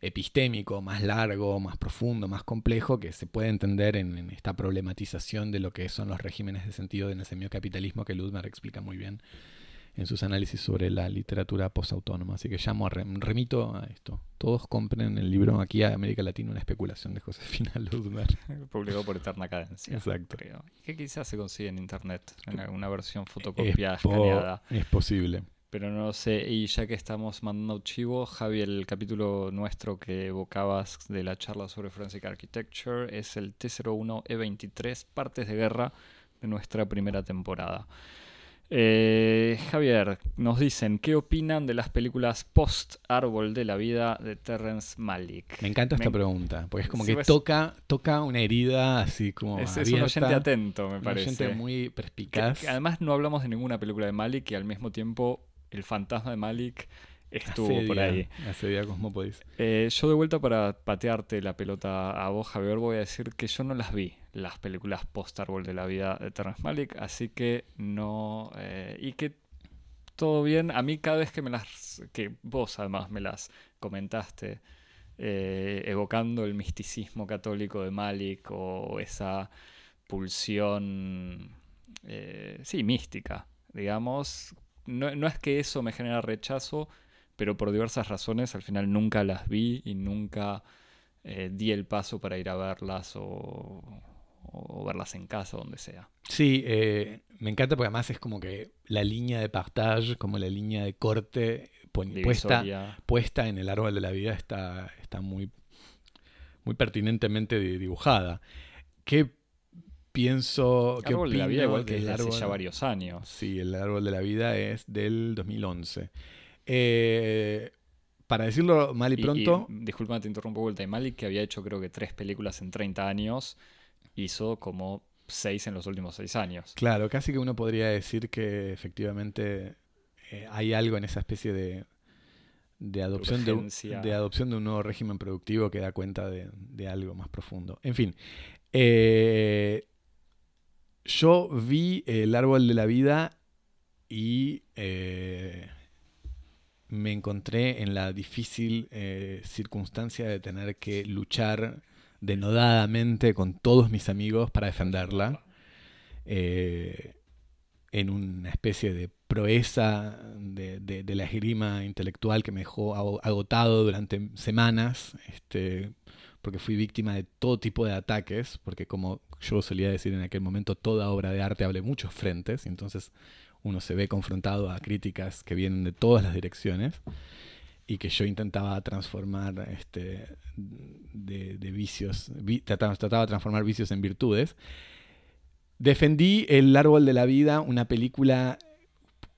epistémico más largo, más profundo, más complejo, que se puede entender en, esta problematización de lo que son los regímenes de sentido en el semiocapitalismo que Ludmer explica muy bien en sus análisis sobre la literatura postautónoma. Así que llamo a remito a esto. Todos compren el libro aquí a América Latina, una especulación de Josefina Ludmer. Publicado por Eterna Cadencia. Exacto. Que quizás se consigue en internet, en alguna versión fotocopiada, escaneada. Es posible. Pero no sé, y ya que estamos mandando chivo, Javi, el capítulo nuestro que evocabas de la charla sobre Forensic Architecture es el T01E23, Partes de Guerra de nuestra primera temporada. Eh, Javier, nos dicen, ¿qué opinan de las películas post Árbol de la Vida de Terrence Malick? Me encanta esta pregunta, porque es como que toca, toca una herida así como. Es, es un oyente atento, me parece. Un oyente muy perspicaz. además, no hablamos de ninguna película de Malick y al mismo tiempo el fantasma de Malik estuvo por ahí. Asedia Cosmópolis. Eh, yo de vuelta para patearte la pelota a vos, Javier, voy a decir que yo no las vi, las películas post-árbol de la vida de Terrence Malik, así que no... Eh, y que todo bien, a mí cada vez que me las... que vos además me las comentaste, eh, evocando el misticismo católico de Malik o esa pulsión, sí, mística, digamos, no, es que eso me genera rechazo, pero por diversas razones al final nunca las vi y nunca eh, di el paso para ir a verlas o, verlas en casa, donde sea. Sí, eh, me encanta porque además es como que la línea de partage, como la línea de corte puesta, puesta, en el árbol de la vida está, está muy, muy pertinentemente dibujada. ¿Qué pienso que árbol de la vida igual que es hace ya varios años. Sí, el árbol de la vida es del 2011. Eh, para decirlo mal y pronto. disculpa, te interrumpo vuelta. Y Malik, que había hecho creo que tres películas en 30 años, hizo como seis en los últimos seis años. Claro, casi que uno podría decir que efectivamente eh, hay algo en esa especie de, de adopción de, de, adopción de un nuevo régimen productivo que da cuenta de, de algo más profundo. En fin, eh, yo vi El árbol de la vida y eh, me encontré en la difícil eh, circunstancia de tener que luchar denodadamente con todos mis amigos para defenderla. Eh, en una especie de proeza de, la esgrima intelectual que me dejó agotado durante semanas. Este, porque fui víctima de todo tipo de ataques, porque como yo solía decir en aquel momento, toda obra de arte habla muchos frentes, y entonces uno se ve confrontado a críticas que vienen de todas las direcciones y que yo intentaba transformar este, de, vicios, trataba, trataba de transformar vicios en virtudes. Defendí El árbol de la vida, una película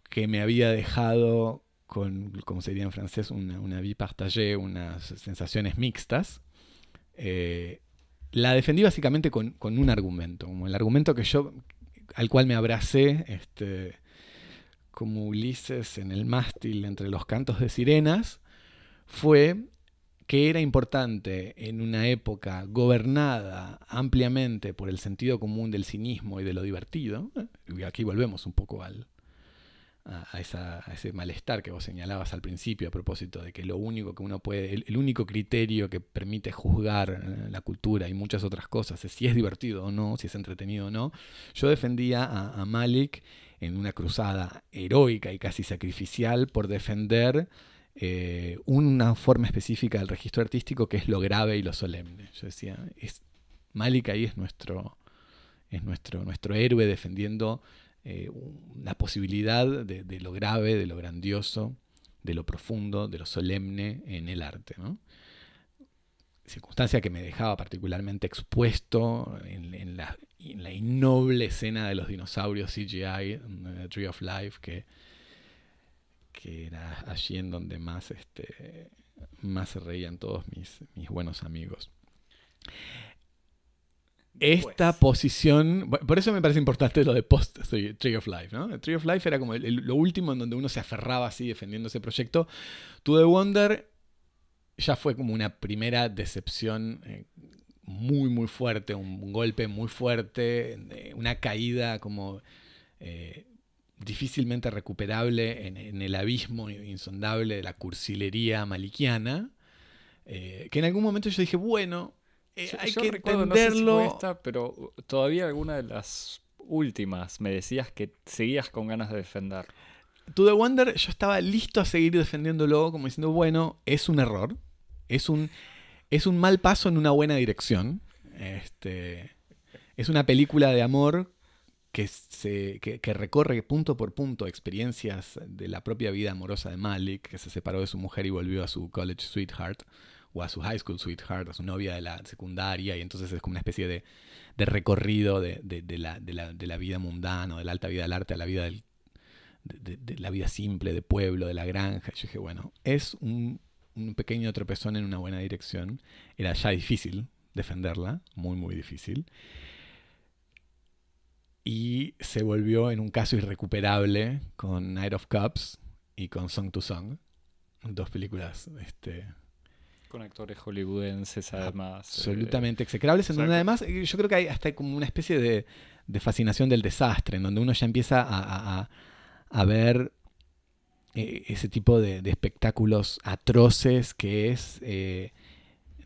que me había dejado con, como se diría en francés, una, una vie partagée, unas sensaciones mixtas. Eh, la defendí básicamente con, un argumento, como el argumento que yo, al cual me abracé, este, como Ulises en el mástil entre los cantos de sirenas, fue que era importante en una época gobernada ampliamente por el sentido común del cinismo y de lo divertido, ¿eh? y aquí volvemos un poco al, a, ese malestar que vos señalabas al principio a propósito de que lo único que uno puede, el, único criterio que permite juzgar eh, la cultura y muchas otras cosas es si es divertido o no, si es entretenido o no. Yo defendía a, Malik en una cruzada heroica y casi sacrificial por defender eh, una forma específica del registro artístico que es lo grave y lo solemne. Yo decía, es, Malik ahí es nuestro, es nuestro, nuestro héroe defendiendo eh, la posibilidad de, lo grave, de lo grandioso, de lo profundo, de lo solemne en el arte. Circunstancia que me dejaba particularmente expuesto en, la, innoble escena de los dinosaurios CGI, Tree of Life, que, que era allí en donde más, este, más se reían todos mis, mis buenos amigos esta posición, por eso me parece importante lo de post Tree of Life, ¿no? Tree of Life era como lo último en donde uno se aferraba así defendiendo ese proyecto. To the Wonder ya fue como una primera decepción eh, muy, muy fuerte, un, golpe muy fuerte, eh, una caída como eh, difícilmente recuperable en, el abismo insondable de la cursilería maliquiana, que en algún momento yo dije, bueno, hay que entenderlo. pero todavía alguna de las últimas me decías que seguías con ganas de defender. To The Wonder yo estaba listo a seguir defendiéndolo como diciendo, bueno, es un error, es un, es un mal paso en una buena dirección. Este, es una película de amor que, se, que, recorre punto por punto experiencias de la propia vida amorosa de Malik, que se separó de su mujer y volvió a su college sweetheart, o a su high school sweetheart, a su novia de la secundaria, y entonces es como una especie de, recorrido de, la, de, la, vida mundana, de la alta vida del arte a la vida del de, la vida simple, de pueblo, de la granja. Yo dije, bueno, es un, pequeño tropezón en una buena dirección. Era ya difícil defenderla, muy, muy difícil. Y se volvió en un caso irrecuperable con Night of Cups y con Song to Song. Dos películas este, con actores hollywoodenses además. Absolutamente execrables, en donde además eh, yo creo que hay hasta como una especie de, fascinación del desastre, en donde uno ya empieza a, a ver eh, ese tipo de, espectáculos atroces que es eh,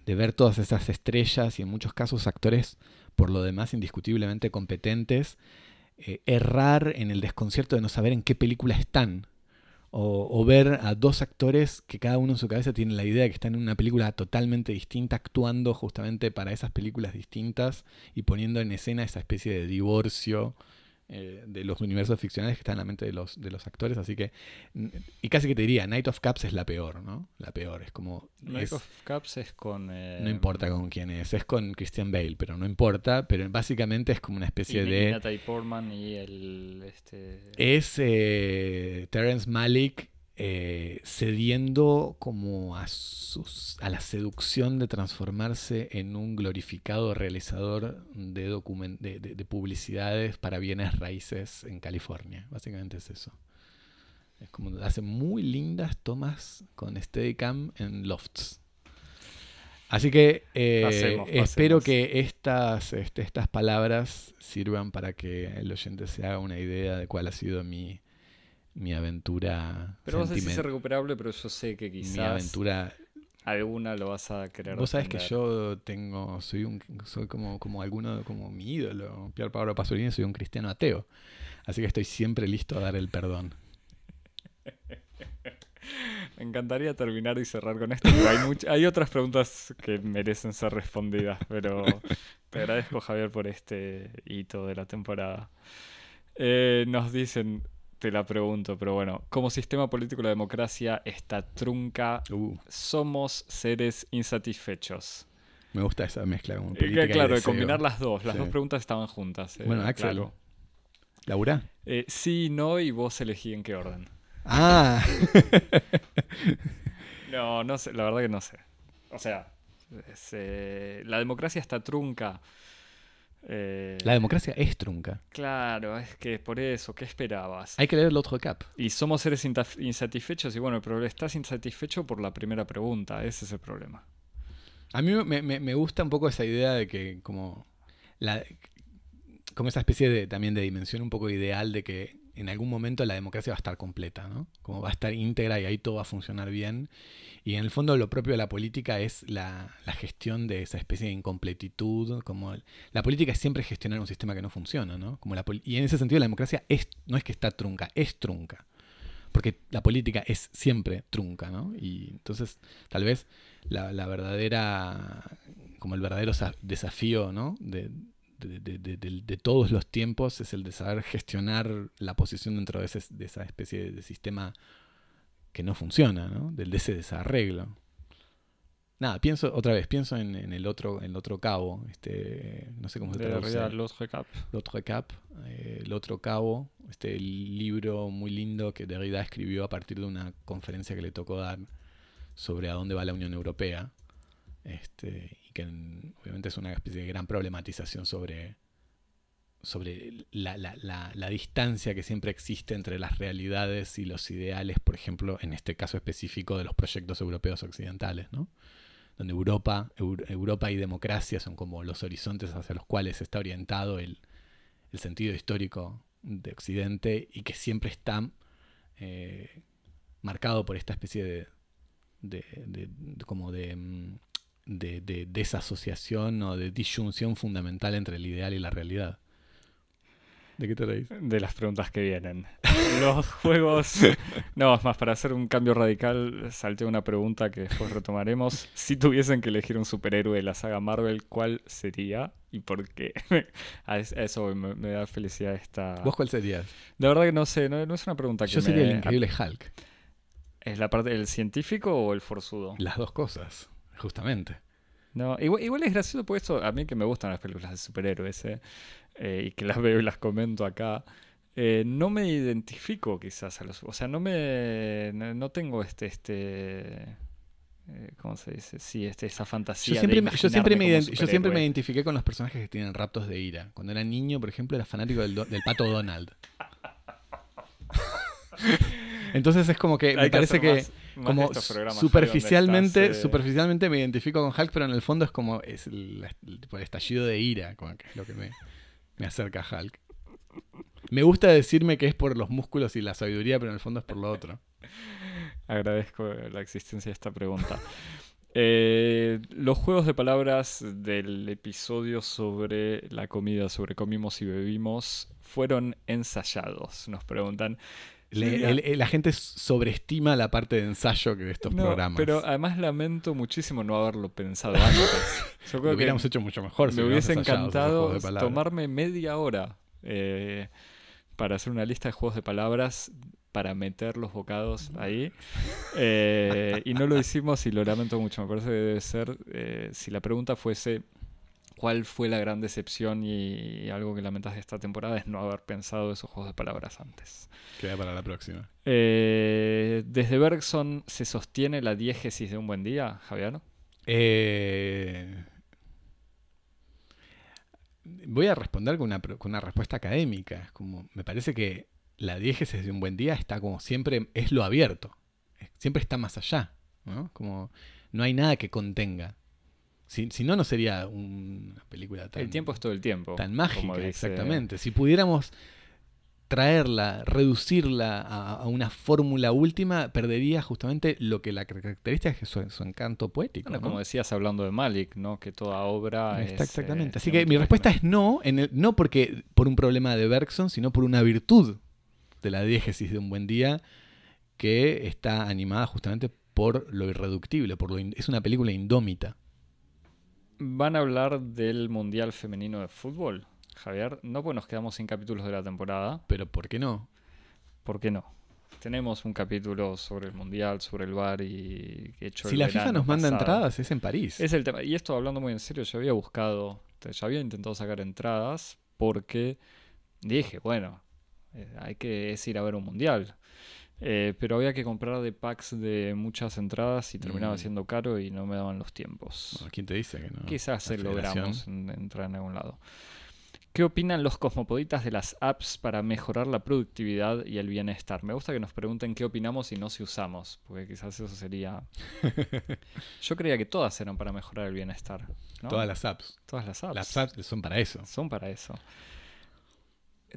de ver todas esas estrellas y en muchos casos actores por lo demás indiscutiblemente competentes, eh, errar en el desconcierto de no saber en qué película están. O, o, ver a dos actores que cada uno en su cabeza tiene la idea de que están en una película totalmente distinta, actuando justamente para esas películas distintas y poniendo en escena esa especie de divorcio eh, de los universos ficcionales que están en la mente de los, de los actores, así que, y casi que te diría, Night of Cups es la peor, ¿no? La peor, es como... Night of Cups es con... Eh, no importa con quién es, es con Christian Bale, pero no importa, pero básicamente es como una especie de... Natalie Portman y el... Este... Es eh, Terence Malick eh, cediendo como a, sus, a la seducción de transformarse en un glorificado realizador de, de, publicidades para bienes raíces en California. Básicamente es eso. Es como hace muy lindas tomas con Steadicam en lofts. Así que eh, espero que estas, este, estas palabras sirvan para que el oyente se haga una idea de cuál ha sido mi, mi aventura. Pero vos decís recuperable, pero yo sé que quizás. Mi aventura. Alguna lo vas a querer. Vos sabés que yo tengo. Soy un soy como, como alguno, como mi ídolo, Pier Pablo Pasolini, soy un cristiano ateo. Así que estoy siempre listo a dar el perdón. Me encantaría terminar y cerrar con esto, hay, hay otras preguntas que merecen ser respondidas, pero te agradezco Javier por este hito de la temporada. Eh, nos dicen, te la pregunto, pero bueno, como sistema político la democracia está trunca, uh. somos seres insatisfechos. Me gusta esa mezcla. Eh, claro, de, combinar las dos. Las dos preguntas estaban juntas. Eh, bueno, Axel. ¿Laura? Eh, sí, no, y vos elegí en qué orden. Ah. no, no sé, la verdad que no sé. O sea, la democracia está trunca. Eh, la democracia es trunca. Claro, es que por eso, ¿qué esperabas? Hay que leer el otro cap. Y somos seres insatisfechos y bueno, pero estás insatisfecho por la primera pregunta, ese es el problema. A mí me, gusta un poco esa idea de que como, la, como esa especie de, también de dimensión un poco ideal de que en algún momento la democracia va a estar completa, ¿no? Como va a estar íntegra y ahí todo va a funcionar bien. Y en el fondo lo propio de la política es la, gestión de esa especie de incompletitud. Como la política es siempre gestionar un sistema que no funciona, ¿no? Como la, y en ese sentido la democracia es, no es que está trunca, es trunca. Porque la política es siempre trunca, ¿no? Y entonces tal vez la, la verdadera, como el verdadero desafío, ¿no? De, de, todos los tiempos es el de saber gestionar la posición dentro de, esa especie de sistema que no funciona, ¿no? Del, de ese desarreglo. Nada, pienso otra vez, pienso en, el otro en el otro cabo, este, no sé cómo se traduce. L'autre cap. L'autre cap, eh, el otro cabo, este libro muy lindo que Derrida escribió a partir de una conferencia que le tocó dar sobre a dónde va la Unión Europea. Este, que obviamente es una especie de gran problematización sobre, sobre la, la- la- distancia que siempre existe entre las realidades y los ideales, por ejemplo, en este caso específico de los proyectos europeos occidentales, ¿no? donde Europa, Eu- Europa y democracia son como los horizontes hacia los cuales está orientado el, el sentido histórico de Occidente y que siempre está eh, marcado por esta especie de- de- como de, mm, de, de desasociación o de disyunción fundamental entre el ideal y la realidad. ¿De qué te reís? De las preguntas que vienen. Los juegos. No, es más, para hacer un cambio radical, salté una pregunta que después retomaremos. Si tuviesen que elegir un superhéroe de la saga Marvel, ¿cuál sería y por qué? A es- a eso me, me da felicidad esta. ¿Vos cuál serías? De verdad que no sé, no, no es una pregunta que Yo me- sería el increíble Hulk. ¿Es la parte del científico o el forzudo? Las dos cosas, justamente. No, igual, igual es gracioso porque esto, a mí que me gustan las películas de superhéroes, eh, eh, y que las veo y las comento acá, eh, no me identifico quizás a los... O sea, no me... No, no tengo este... este eh, ¿Cómo se dice? Sí, este, esa fantasía. Yo de siempre, me- yo, siempre me, yo siempre me identifiqué con los personajes que tienen raptos de ira. Cuando era niño, por ejemplo, era fanático del, do- del pato Donald. Entonces es como que me parece hacer que más- de como superficialmente, estás, eh, superficialmente me identifico con Hulk, pero en el fondo es como es el estallido de ira, como que es lo que me, me acerca a Hulk. Me gusta decirme que es por los músculos y la sabiduría, pero en el fondo es por lo otro. Agradezco la existencia de esta pregunta. Eh, los juegos de palabras del episodio sobre la comida, sobre comimos y bebimos, fueron ensayados. Nos preguntan. Le- Mira. el- el- la gente sobreestima la parte de ensayo que de estos No, programas. pero además lamento muchísimo no haberlo pensado antes. Yo Lo creo que hubiéramos hecho mucho mejor. si me hubiese encantado tomarme media hora eh, para hacer una lista de juegos de palabras para meter los bocados ahí. Eh, y no lo hicimos y lo lamento mucho. Me parece que debe ser, eh, si la pregunta fuese cuál fue la gran decepción y, algo que lamentas de esta temporada es no haber pensado esos juegos de palabras antes. Queda para la próxima. Eh, desde Bergson se sostiene la diégesis de un buen día, Javier. Eh, voy a responder con una, pro- con una respuesta académica. Como, me parece que la diégesis de un buen día está como siempre, es lo abierto. Siempre está más allá. ¿no? Como no hay nada que contenga. Si, si no, no sería un- una película tan, el tiempo es todo el tiempo. tan mágica. dice- Exactamente. Si pudiéramos traerla, reducirla a, a una fórmula última, perdería justamente lo que la caracteriza es su, su encanto poético. Bueno, ¿no? como decías hablando de Malik, ¿no? Que toda obra Está es, exactamente. eh, Así tiene que mi respuesta es no, en el- no porque por un problema de Bergson, sino por una virtud de la diégesis de un buen día que está animada justamente por lo irreductible, por lo in- es una película indómita. ¿Van a hablar del Mundial Femenino de Fútbol, Javier? No, pues nos quedamos sin capítulos de la temporada. Pero ¿por qué no? ¿Por qué no? Tenemos un capítulo sobre el Mundial, sobre el bar y hecho Si el la FIFA nos manda entradas, es en París. Es el tema. Y esto hablando muy en serio, yo había buscado, yo había intentado sacar entradas porque dije, bueno, eh, hay que es ir a ver un mundial. Eh, pero había que comprar de packs de muchas entradas y terminaba Mm. siendo caro y no me daban los tiempos. Bueno, ¿Quién te dice que no? Quizás eh, logramos en- entrar en algún lado. ¿Qué opinan los cosmopoditas de las apps para mejorar la productividad y el bienestar? Me gusta que nos pregunten qué opinamos y no si usamos, porque quizás eso sería... Yo creía que todas eran para mejorar el bienestar. ¿no? Todas las apps. Todas las apps. Las apps son para eso. Son para eso.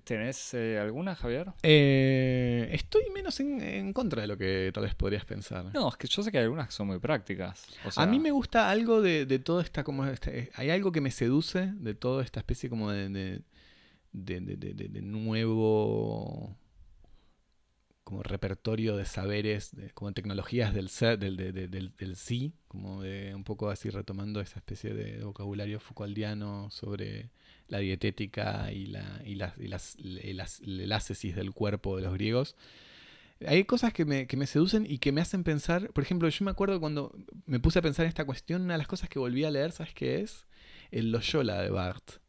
¿Tenés eh, alguna, Javier? Eh, estoy menos en, en contra de lo que tal vez podrías pensar. No, es que yo sé que hay algunas que son muy prácticas. O sea, a mí me gusta algo de, de toda esta como este- hay algo que me seduce de toda esta especie como de nuevo como repertorio de saberes de- como tecnologías del ser del, de- de- del, del sí como de un poco así retomando esa especie de vocabulario Foucauldiano sobre la dietética y la y las y las, las- el ascesis del cuerpo de los griegos hay cosas que me, que me seducen y que me hacen pensar. Por ejemplo, yo me acuerdo cuando me puse a pensar en esta cuestión, una de las cosas que volví a leer, ¿sabes qué es? El Loyola de Barth.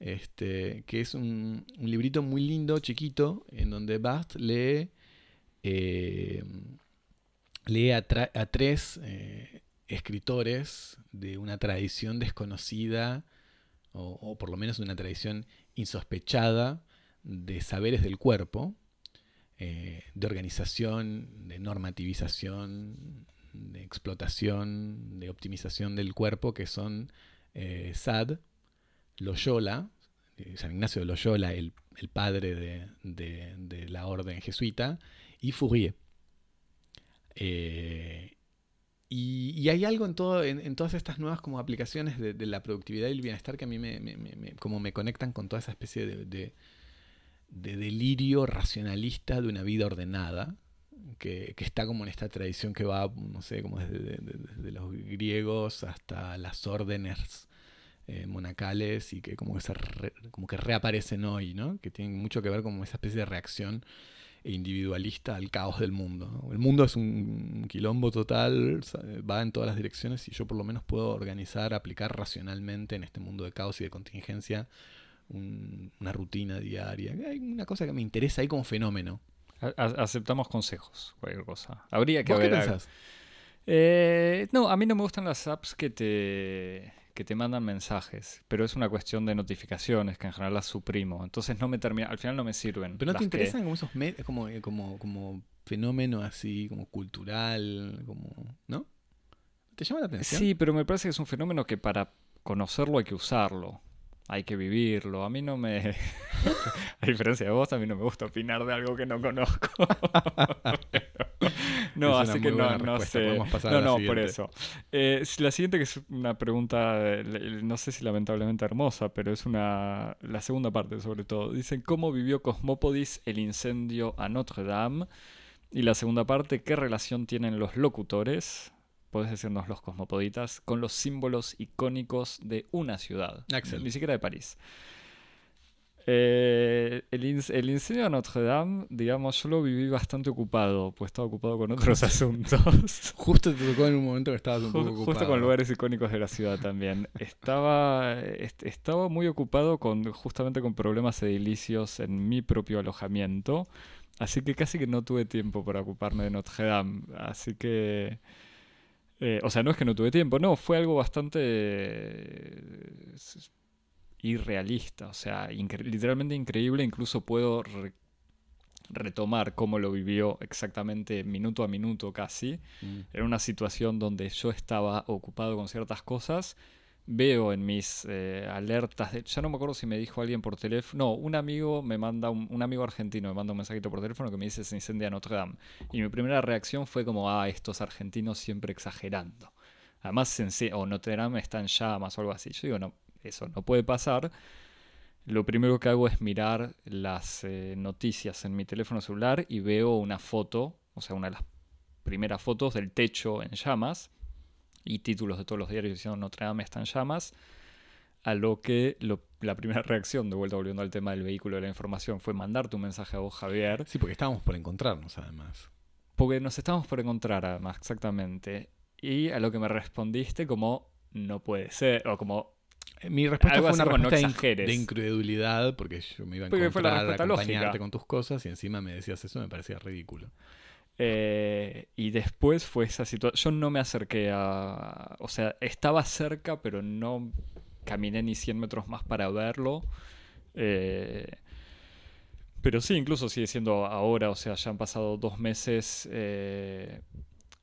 Este, que es un, un librito muy lindo, chiquito, en donde Barth lee, eh, lee a tres eh, escritores de una tradición desconocida, o, por lo menos una tradición insospechada de saberes del cuerpo, eh, de organización, de normativización, de explotación, de optimización del cuerpo, que son eh, Sad, Loyola, eh, San Ignacio de Loyola, el, padre de, la orden jesuita, y Fourier. Y, hay algo en, todo, en, todas estas nuevas como aplicaciones de, la productividad y el bienestar que a mí me, como me conectan con toda esa especie de, delirio racionalista de una vida ordenada, que, está como en esta tradición que va, no sé, como desde, los griegos hasta las órdenes eh, monacales y que como que, como que reaparecen hoy, ¿no? Que tienen mucho que ver con esa especie de reacción e individualista al caos del mundo. El mundo es un quilombo total, va en todas las direcciones y yo por lo menos puedo organizar, aplicar racionalmente en este mundo de caos y de contingencia una rutina diaria. Hay una cosa que me interesa ahí como fenómeno. aceptamos consejos, cualquier cosa. Habría que ver. Qué eh, no, a mí no me gustan las apps que te que te mandan mensajes, pero es una cuestión de notificaciones que en general las suprimo. Entonces no me termina, al final no me sirven. Pero no te interesan como esos como, como, como fenómeno así, como cultural, como, ¿no? ¿Te llama la atención? Sí, pero me parece que es un fenómeno que para conocerlo hay que usarlo hay que vivirlo. A mí no me. a diferencia de vos, a mí no me gusta opinar de algo que no conozco. no, así que no, no sé. No, no, por eso. Eh, la siguiente, que es una pregunta, no sé si lamentablemente hermosa, pero es una. La segunda parte, sobre todo. Dicen: ¿Cómo vivió Cosmópodis el incendio a Notre Dame? Y la segunda parte, ¿qué relación tienen los locutores? Podés decirnos los cosmopoditas, con los símbolos icónicos de una ciudad, ni siquiera de París. Eh, el, incendio de Notre Dame, digamos, yo lo viví bastante ocupado, pues estaba ocupado con otros asuntos. Justo te tocó en un momento que estabas un poco ocupado. Justo con lugares icónicos de la ciudad también. Estaba, estaba muy ocupado con justamente con problemas edilicios en mi propio alojamiento, así que casi que no tuve tiempo para ocuparme de Notre Dame. Así que eh, o sea, no es que no tuve tiempo, no, fue algo bastante eh, irrealista, o sea, literalmente increíble, incluso puedo retomar cómo lo vivió exactamente minuto a minuto casi. Mm. Era una situación donde yo estaba ocupado con ciertas cosas veo en mis eh, alertas, de, ya no me acuerdo si me dijo alguien por teléfono, no, un amigo me manda, un, amigo argentino me manda un mensajito por teléfono que me dice se incendia Notre Dame. Y mi primera reacción fue como, ah, estos argentinos siempre exagerando. Además, o Notre Dame está en llamas o algo así. Yo digo, no, eso no puede pasar. Lo primero que hago es mirar las eh, noticias en mi teléfono celular y veo una foto, o sea, una de las primeras fotos del techo en llamas y títulos de todos los diarios diciendo Notre Dame está en llamas, a lo que la primera reacción, de vuelta volviendo al tema del vehículo de la información, fue mandarte un mensaje a vos, Javier. Sí, porque estábamos por encontrarnos, además. Porque nos estábamos por encontrar, además, exactamente. Y a lo que me respondiste como, no puede ser, o como... Eh, mi respuesta fue una respuesta de incredulidad, porque yo me iba a encontrar, a acompañarte con tus cosas, y encima me decías eso, me parecía ridículo. Eh, y después fue esa situación. Yo no me acerqué a. O sea, estaba cerca, pero no caminé ni 100 metros más para verlo. Eh, pero sí, incluso sigue siendo ahora, o sea, ya han pasado dos meses. Eh,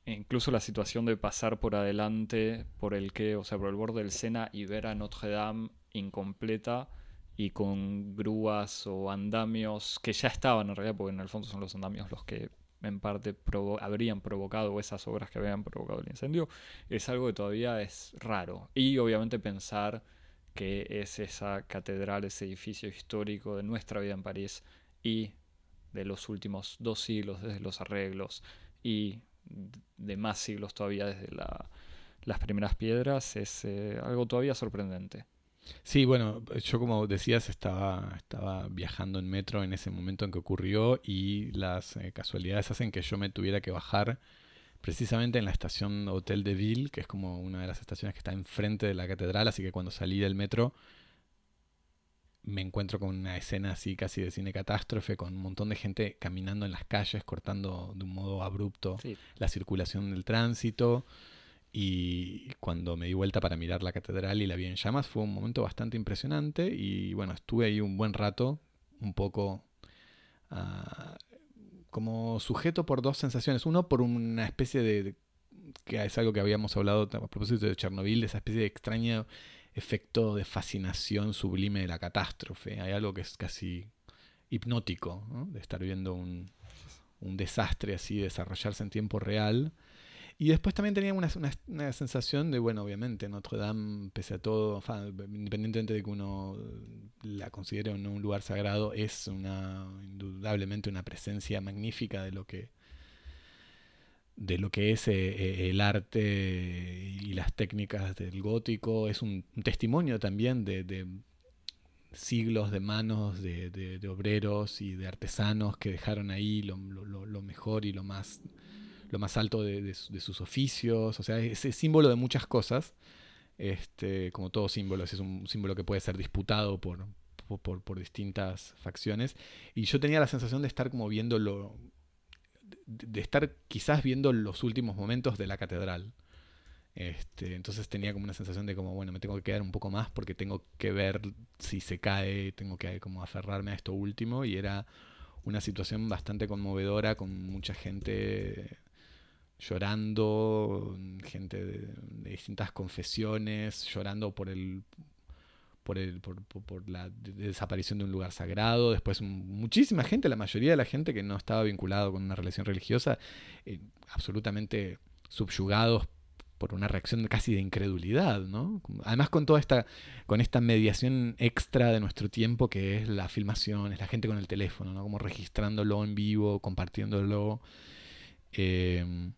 incluso la situación de pasar por adelante, por el que, o sea, por el borde del Sena y ver a Notre Dame incompleta y con grúas o andamios que ya estaban en realidad, porque en el fondo son los andamios los que en parte habrían provocado esas obras que habían provocado el incendio, es algo que todavía es raro. Y obviamente pensar que es esa catedral, ese edificio histórico de nuestra vida en París y de los últimos dos siglos desde los arreglos y de más siglos todavía desde las primeras piedras, es eh, algo todavía sorprendente. Sí, bueno, yo como decías estaba, estaba viajando en metro en ese momento en que ocurrió y las eh, casualidades hacen que yo me tuviera que bajar precisamente en la estación Hotel de Ville, que es como una de las estaciones que está enfrente de la catedral, así que cuando salí del metro me encuentro con una escena así casi de cine catástrofe, con un montón de gente caminando en las calles, cortando de un modo abrupto la circulación del tránsito y cuando me di vuelta para mirar la catedral y la vi en llamas fue un momento bastante impresionante y bueno, estuve ahí un buen rato, un poco ah, como sujeto por dos sensaciones. Uno, por una especie de, que es algo que habíamos hablado a propósito de Chernobyl, esa especie de extraño efecto de fascinación sublime de la catástrofe. Hay algo que es casi hipnótico, de estar viendo un, un desastre así desarrollarse en tiempo real. Y después también tenía una, una, sensación de, bueno, obviamente Notre Dame, pese a todo, independientemente de que uno la considere o no un lugar sagrado, es una indudablemente una presencia magnífica de lo que de lo que es eh, eh, el arte y las técnicas del gótico. Es un, testimonio también de, siglos de manos de, obreros y de artesanos que dejaron ahí lo, lo mejor y lo más lo más alto de, sus oficios, o sea, es, símbolo de muchas cosas, este, como todo símbolo, es un símbolo que puede ser disputado por, por, distintas facciones, y yo tenía la sensación de estar como viendo lo, de estar quizás viendo los últimos momentos de la catedral. Este, entonces tenía como una sensación de como, bueno, me tengo que quedar un poco más porque tengo que ver si se cae, tengo que como aferrarme a esto último y era una situación bastante conmovedora con mucha gente llorando, gente de, distintas confesiones, llorando por el por, el, por, la desaparición de un lugar sagrado, después muchísima gente, la mayoría de la gente que no estaba vinculado con una relación religiosa, eh, absolutamente subyugados por una reacción casi de incredulidad, ¿no? Además con toda esta, con esta mediación extra de nuestro tiempo que es la filmación, es la gente con el teléfono, ¿no? Como registrándolo en vivo, compartiéndolo. Eh,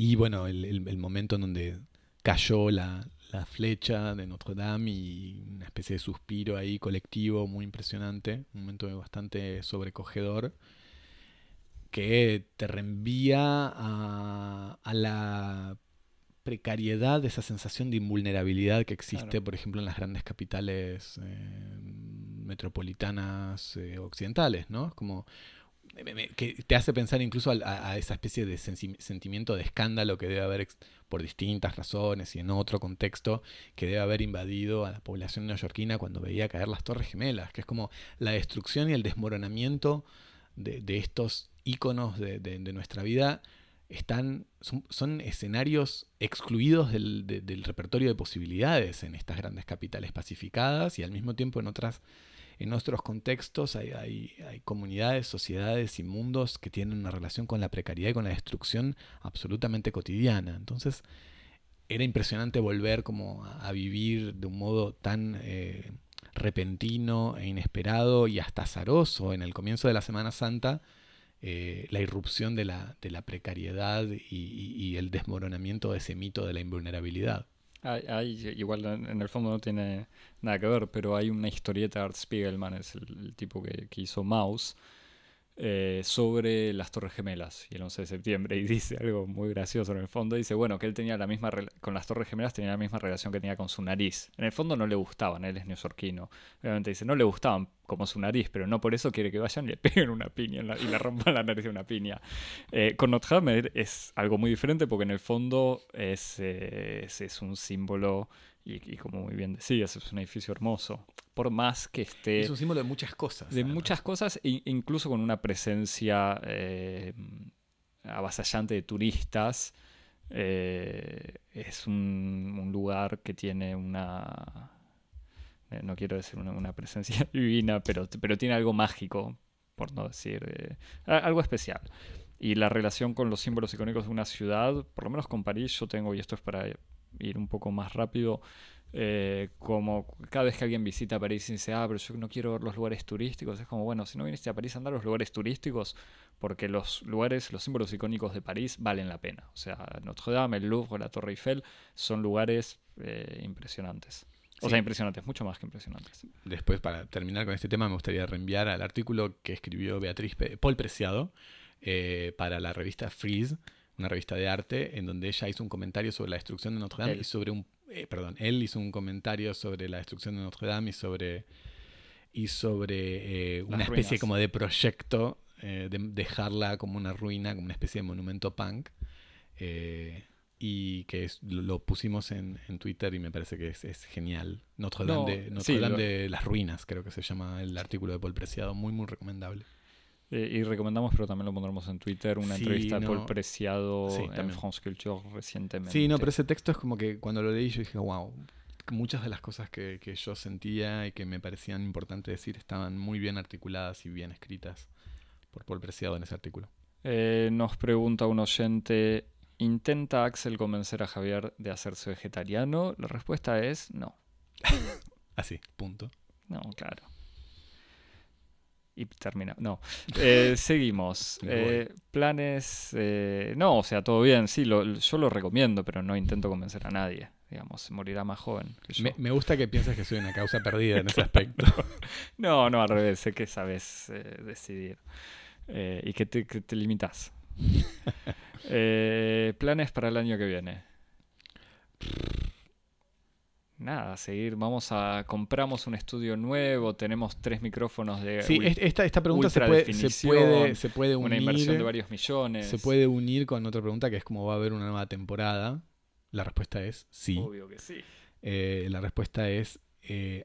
y bueno, el, momento en donde cayó la, flecha de Notre Dame y una especie de suspiro ahí colectivo muy impresionante, un momento bastante sobrecogedor, que te reenvía a, la precariedad, esa sensación de invulnerabilidad que existe, por ejemplo, en las grandes capitales eh, metropolitanas eh, occidentales, ¿no? Es como que te hace pensar incluso a, esa especie de sentimiento de escándalo que debe haber por distintas razones y en otro contexto que debe haber invadido a la población neoyorquina cuando veía caer las Torres Gemelas, que es como la destrucción y el desmoronamiento de, estos íconos de, nuestra vida están, son, escenarios excluidos del, del repertorio de posibilidades en estas grandes capitales pacificadas y al mismo tiempo en otras en otros contextos hay, comunidades, sociedades y mundos que tienen una relación con la precariedad y con la destrucción absolutamente cotidiana. Entonces era impresionante volver como a, vivir de un modo tan eh, repentino e inesperado y hasta azaroso en el comienzo de la Semana Santa. Eh, la irrupción de la, de la precariedad y el desmoronamiento de ese mito de la invulnerabilidad. Hay, igual en el fondo no tiene nada que ver, pero hay una historieta de Art Spiegelman, es el, tipo que, que, hizo Mouse, eh, sobre las Torres Gemelas y el 11 de septiembre y dice algo muy gracioso en el fondo. Dice, bueno, que él tenía la misma, con las Torres Gemelas tenía la misma relación que tenía con su nariz. En el fondo no le gustaban, él es neoyorquino. Obviamente dice, no le gustaban como su nariz, pero no por eso quiere que vayan y le peguen una piña y le rompan la nariz de una piña. Eh, con Notre Dame es algo muy diferente porque en el fondo es, eh, es un símbolo y, como muy bien decías, es un edificio hermoso. Por más que esté... Es un símbolo de muchas cosas. De muchas cosas, e incluso con una presencia eh, avasallante de turistas. Eh, es un, lugar que tiene una... Eh, no quiero decir una, presencia divina, pero, pero tiene algo mágico, por no decir... algo especial. Y la relación con los símbolos icónicos de una ciudad, por lo menos con París, yo tengo, y esto es para ir un poco más rápido. Eh, como cada vez que alguien visita París y dice, ah, pero yo no quiero ver los lugares turísticos, es como, bueno, si no viniste a París a andar los lugares turísticos, porque los lugares, los símbolos icónicos de París valen la pena. O sea, Notre Dame, el Louvre, la Torre Eiffel son lugares eh, impresionantes. O sea, impresionantes, mucho más que impresionantes. Después, para terminar con este tema, me gustaría reenviar al artículo que escribió Beatriz Paul Preciado eh, para la revista Freeze una revista de arte, en donde ella hizo un comentario sobre la destrucción de Notre Dame y sobre un... Eh, perdón, él hizo un comentario sobre la destrucción de Notre Dame y sobre, y sobre eh, una especie como de proyecto eh, de dejarla como una ruina, como una especie de monumento punk. y que es- lo, lo pusimos en, en Twitter y me parece que es, es genial. Notre Dame, No, de, Notre sí, Dame lo- de las Ruinas, creo que se llama el artículo de Paul Preciado, muy, muy recomendable. Eh, y recomendamos, pero también lo pondremos en Twitter, una Sí, entrevista de Paul no. Preciado Sí, en también. France Culture recientemente. Sí, no, pero ese texto es como que cuando lo leí yo dije, wow, muchas de las cosas que, que yo sentía y que me parecían importantes decir estaban muy bien articuladas y bien escritas por Paul Preciado en ese artículo. Eh, nos pregunta un oyente, ¿intenta Axel convencer a Javier de hacerse vegetariano? La respuesta es no. Así, punto. No, claro. Y termina. No. Eh, seguimos. Eh, planes. eh, no, o sea, todo bien. Sí, lo- yo lo recomiendo, pero no intento convencer a nadie. Digamos, morirá más joven que yo. Me, me gusta que pienses que soy una causa perdida en ese aspecto. No, no, al revés. Sé que sabes eh, decidir. Eh, y que te, que te limitas. Eh, planes para el año que viene. Nada, seguir. Vamos a. Compramos un estudio nuevo. Tenemos tres micrófonos de. Sí, esta, esta pregunta se puede, se, puede, se puede una inversión de unir. varios millones. Se puede unir con otra pregunta que es cómo va a haber una nueva temporada. La respuesta es sí. Obvio que sí. Eh, la respuesta es eh,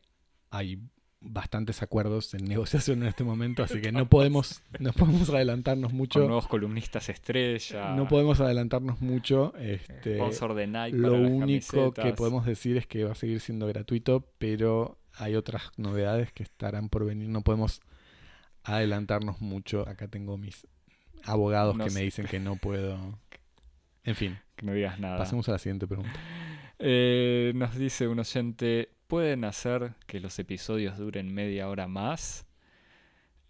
hay bastantes acuerdos en negociación en este momento, así que no podemos, no podemos adelantarnos Con mucho. nuevos columnistas estrella. No podemos adelantarnos mucho. Este, Sponsor de Nike lo para las único que podemos decir es que va a seguir siendo gratuito, pero hay otras novedades que estarán por venir. No podemos adelantarnos mucho. Acá tengo mis abogados No que me dicen que no puedo. En fin, Que no digas nada. pasemos a la siguiente pregunta. Eh, nos dice un oyente, ¿pueden hacer que los episodios duren media hora más?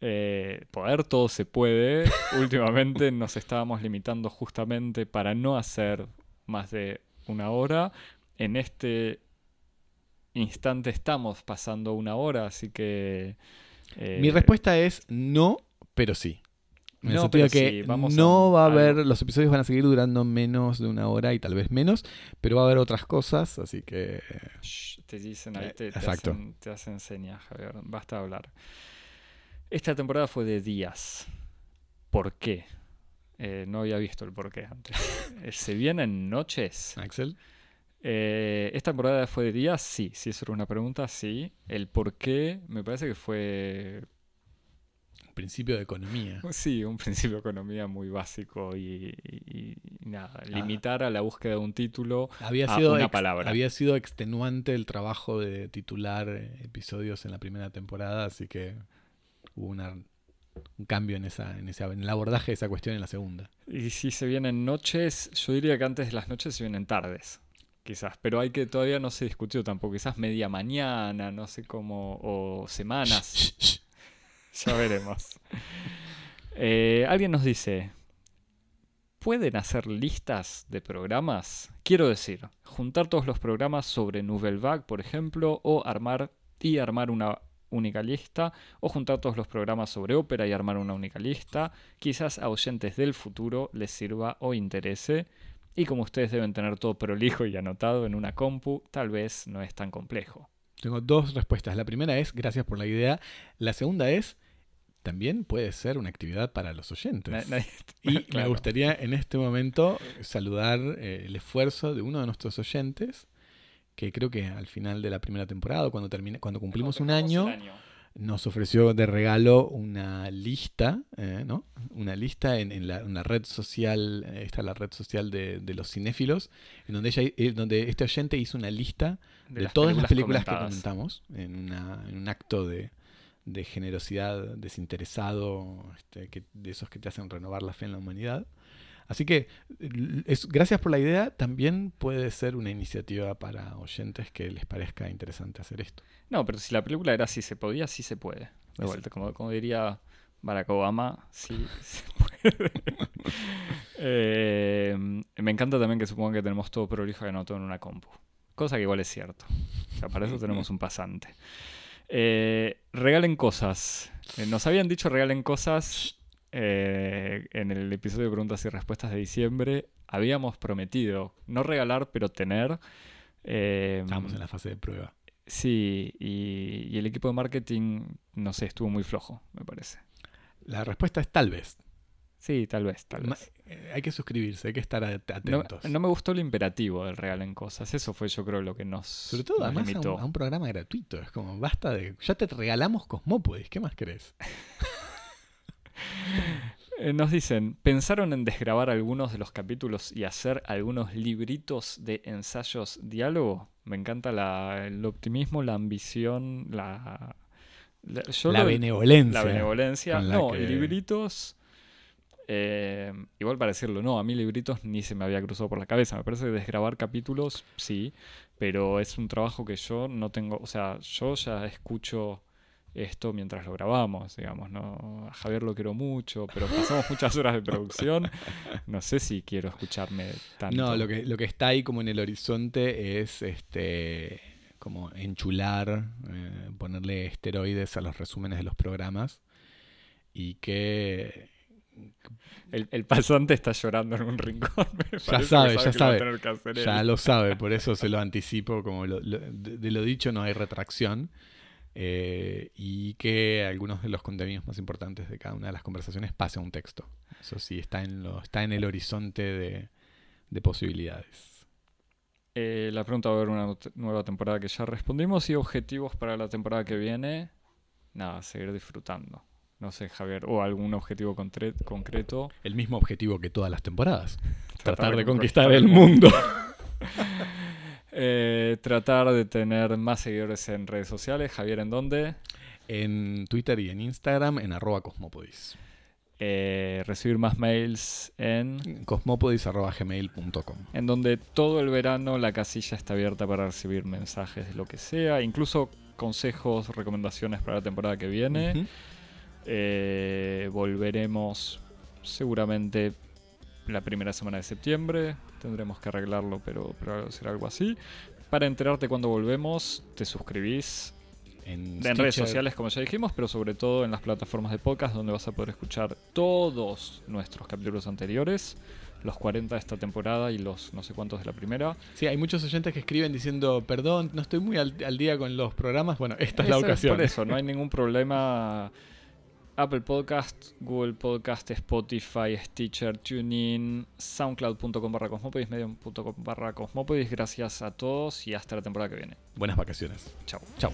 Eh, poder todo se puede. Últimamente nos estábamos limitando justamente para no hacer más de una hora. En este instante estamos pasando una hora, así que... eh, Mi respuesta es no, pero sí. En el No, sentido pero que sí, vamos a no va a haber, algo. los episodios van a seguir durando menos de una hora y tal vez menos, pero va a haber otras cosas, así que Shh, te dicen ahí, Eh, te, te hacen, te hacen señas, Javier. Basta hablar. Esta temporada fue de días. ¿Por qué? Eh, no había visto el por qué antes. Eh, ¿Se vienen noches? Axel. Eh, ¿Esta temporada fue de días? Sí. Si eso era una pregunta, sí. El por qué me parece que fue, Principio de economía. sí, un principio de economía muy básico y, y- y nada. Ah. Limitar a la búsqueda de un título Había a sido, una ex- palabra. había sido extenuante el trabajo de titular eh, episodios en la primera temporada, así que hubo una- un cambio en, esa, en, ese, en el abordaje de esa cuestión en la segunda. Y si se vienen noches, yo diría que antes de las noches se vienen tardes, quizás. Pero hay que, todavía no se discutió tampoco. Quizás media mañana, no sé cómo, o semanas. Ya veremos. Eh, alguien nos dice, ¿pueden hacer listas de programas? Quiero decir, juntar todos los programas sobre Nouvelle Vague, por ejemplo, o armar y armar una única lista, o juntar todos los programas sobre ópera y armar una única lista. Quizás a oyentes del futuro les sirva o interese. Y como ustedes deben tener todo prolijo y anotado en una compu, tal vez no es tan complejo. Tengo dos respuestas. La primera es, gracias por la idea. La segunda es, también puede ser una actividad para los oyentes. Nadie- Y me gustaría en este momento saludar eh, el esfuerzo de uno de nuestros oyentes, que creo que al final de la primera temporada, cuando, termine, cuando cumplimos un año, nos ofreció de regalo una lista, eh, ¿no? Una lista en, en la, una red social, eh, esta es la red social de, de los cinéfilos, en donde, ella, eh, donde este oyente hizo una lista de, todas las películas que comentamos, en, una- en un acto de, de generosidad desinteresado, este, que, de esos que te hacen renovar la fe en la humanidad. Así que es, gracias por la idea, también puede ser una iniciativa para oyentes que les parezca interesante hacer esto. No, pero si la película era si se podía, sí se puede. De vuelta, como, como diría Barack Obama, sí se puede. Eh, me encanta también que supongan que tenemos todo prolijo y anotado en una compu. Cosa que igual es cierto. O sea, para eso tenemos un pasante. Eh, regalen cosas. Eh, nos habían dicho regalen cosas eh, en el episodio de preguntas y respuestas de diciembre. Habíamos prometido no regalar, pero tener. Eh, Estamos en la fase de prueba. Sí, y, y el equipo de marketing, no sé, estuvo muy flojo, me parece. La respuesta es tal vez. Sí, tal vez, tal vez. eh, hay que suscribirse, hay que estar No, atentos. no me gustó el imperativo del regalen cosas. Eso fue, yo creo, lo que nos. Sobre todo, nos además, a limitó. un, a un programa gratuito. Es como, basta de. Ya te regalamos Cosmópolis, ¿qué más querés? Eh, nos dicen, ¿pensaron en desgrabar algunos de los capítulos y hacer algunos libritos de ensayos diálogo? Me encanta la- el optimismo, la ambición, la... la- yo la lo- benevolencia. la benevolencia. la No, que- libritos... eh, igual para decirlo, no, a mí libritos ni se me había cruzado por la cabeza. Me parece que desgrabar capítulos, sí, pero es un trabajo que yo no tengo, o sea, yo ya escucho esto mientras lo grabamos, digamos, ¿no? A Javier lo quiero mucho, pero pasamos muchas horas de producción. No sé si quiero escucharme tanto. No, lo que, lo que está ahí como en el horizonte es este como enchular, eh, ponerle esteroides a los resúmenes de los programas y que El, el pasante está llorando en un rincón. me Ya que sabe, ya lo sabe. hacer ya él. lo sabe, por eso se lo anticipo, como lo- lo- de, de lo dicho no hay retracción eh, y que algunos de los contenidos más importantes de cada una de las conversaciones pase a un texto. Eso sí, está en, lo, está en el horizonte de, de posibilidades. Eh, la pregunta va a haber una nueva temporada que ya respondimos y objetivos para la temporada que viene. Nada, seguir disfrutando. No sé, Javier, o algún objetivo concreto. El mismo objetivo que todas las temporadas. Tratar de de conquistar el mundo. Eh, tratar de tener más seguidores en redes sociales. Javier, ¿en dónde? En Twitter y en Instagram en arroba cosmopodis. Eh, recibir más mails en... Cosmopodis.gmail.com En donde todo el verano la casilla está abierta para recibir mensajes de lo que sea. Incluso consejos, recomendaciones para la temporada que viene. Eh, volveremos seguramente la primera semana de septiembre. Tendremos que arreglarlo, pero, pero será algo así. Para enterarte cuando volvemos, te suscribís En, en redes sociales, como ya dijimos, pero sobre todo en las plataformas de podcast, donde vas a poder escuchar todos nuestros capítulos anteriores, los 40 de esta temporada y los no sé cuántos de la primera. Sí, hay muchos oyentes que escriben diciendo, perdón, no estoy muy al, al día con los programas. Bueno, esta es la Eso ocasión. Por eso, no hay ningún problema. Apple Podcast, Google Podcast, Spotify, Stitcher, TuneIn, SoundCloud.com barra Cosmopodis, Medium.com barra Cosmopodis. Gracias a todos y hasta la temporada que viene. Buenas vacaciones. Chao. Chao.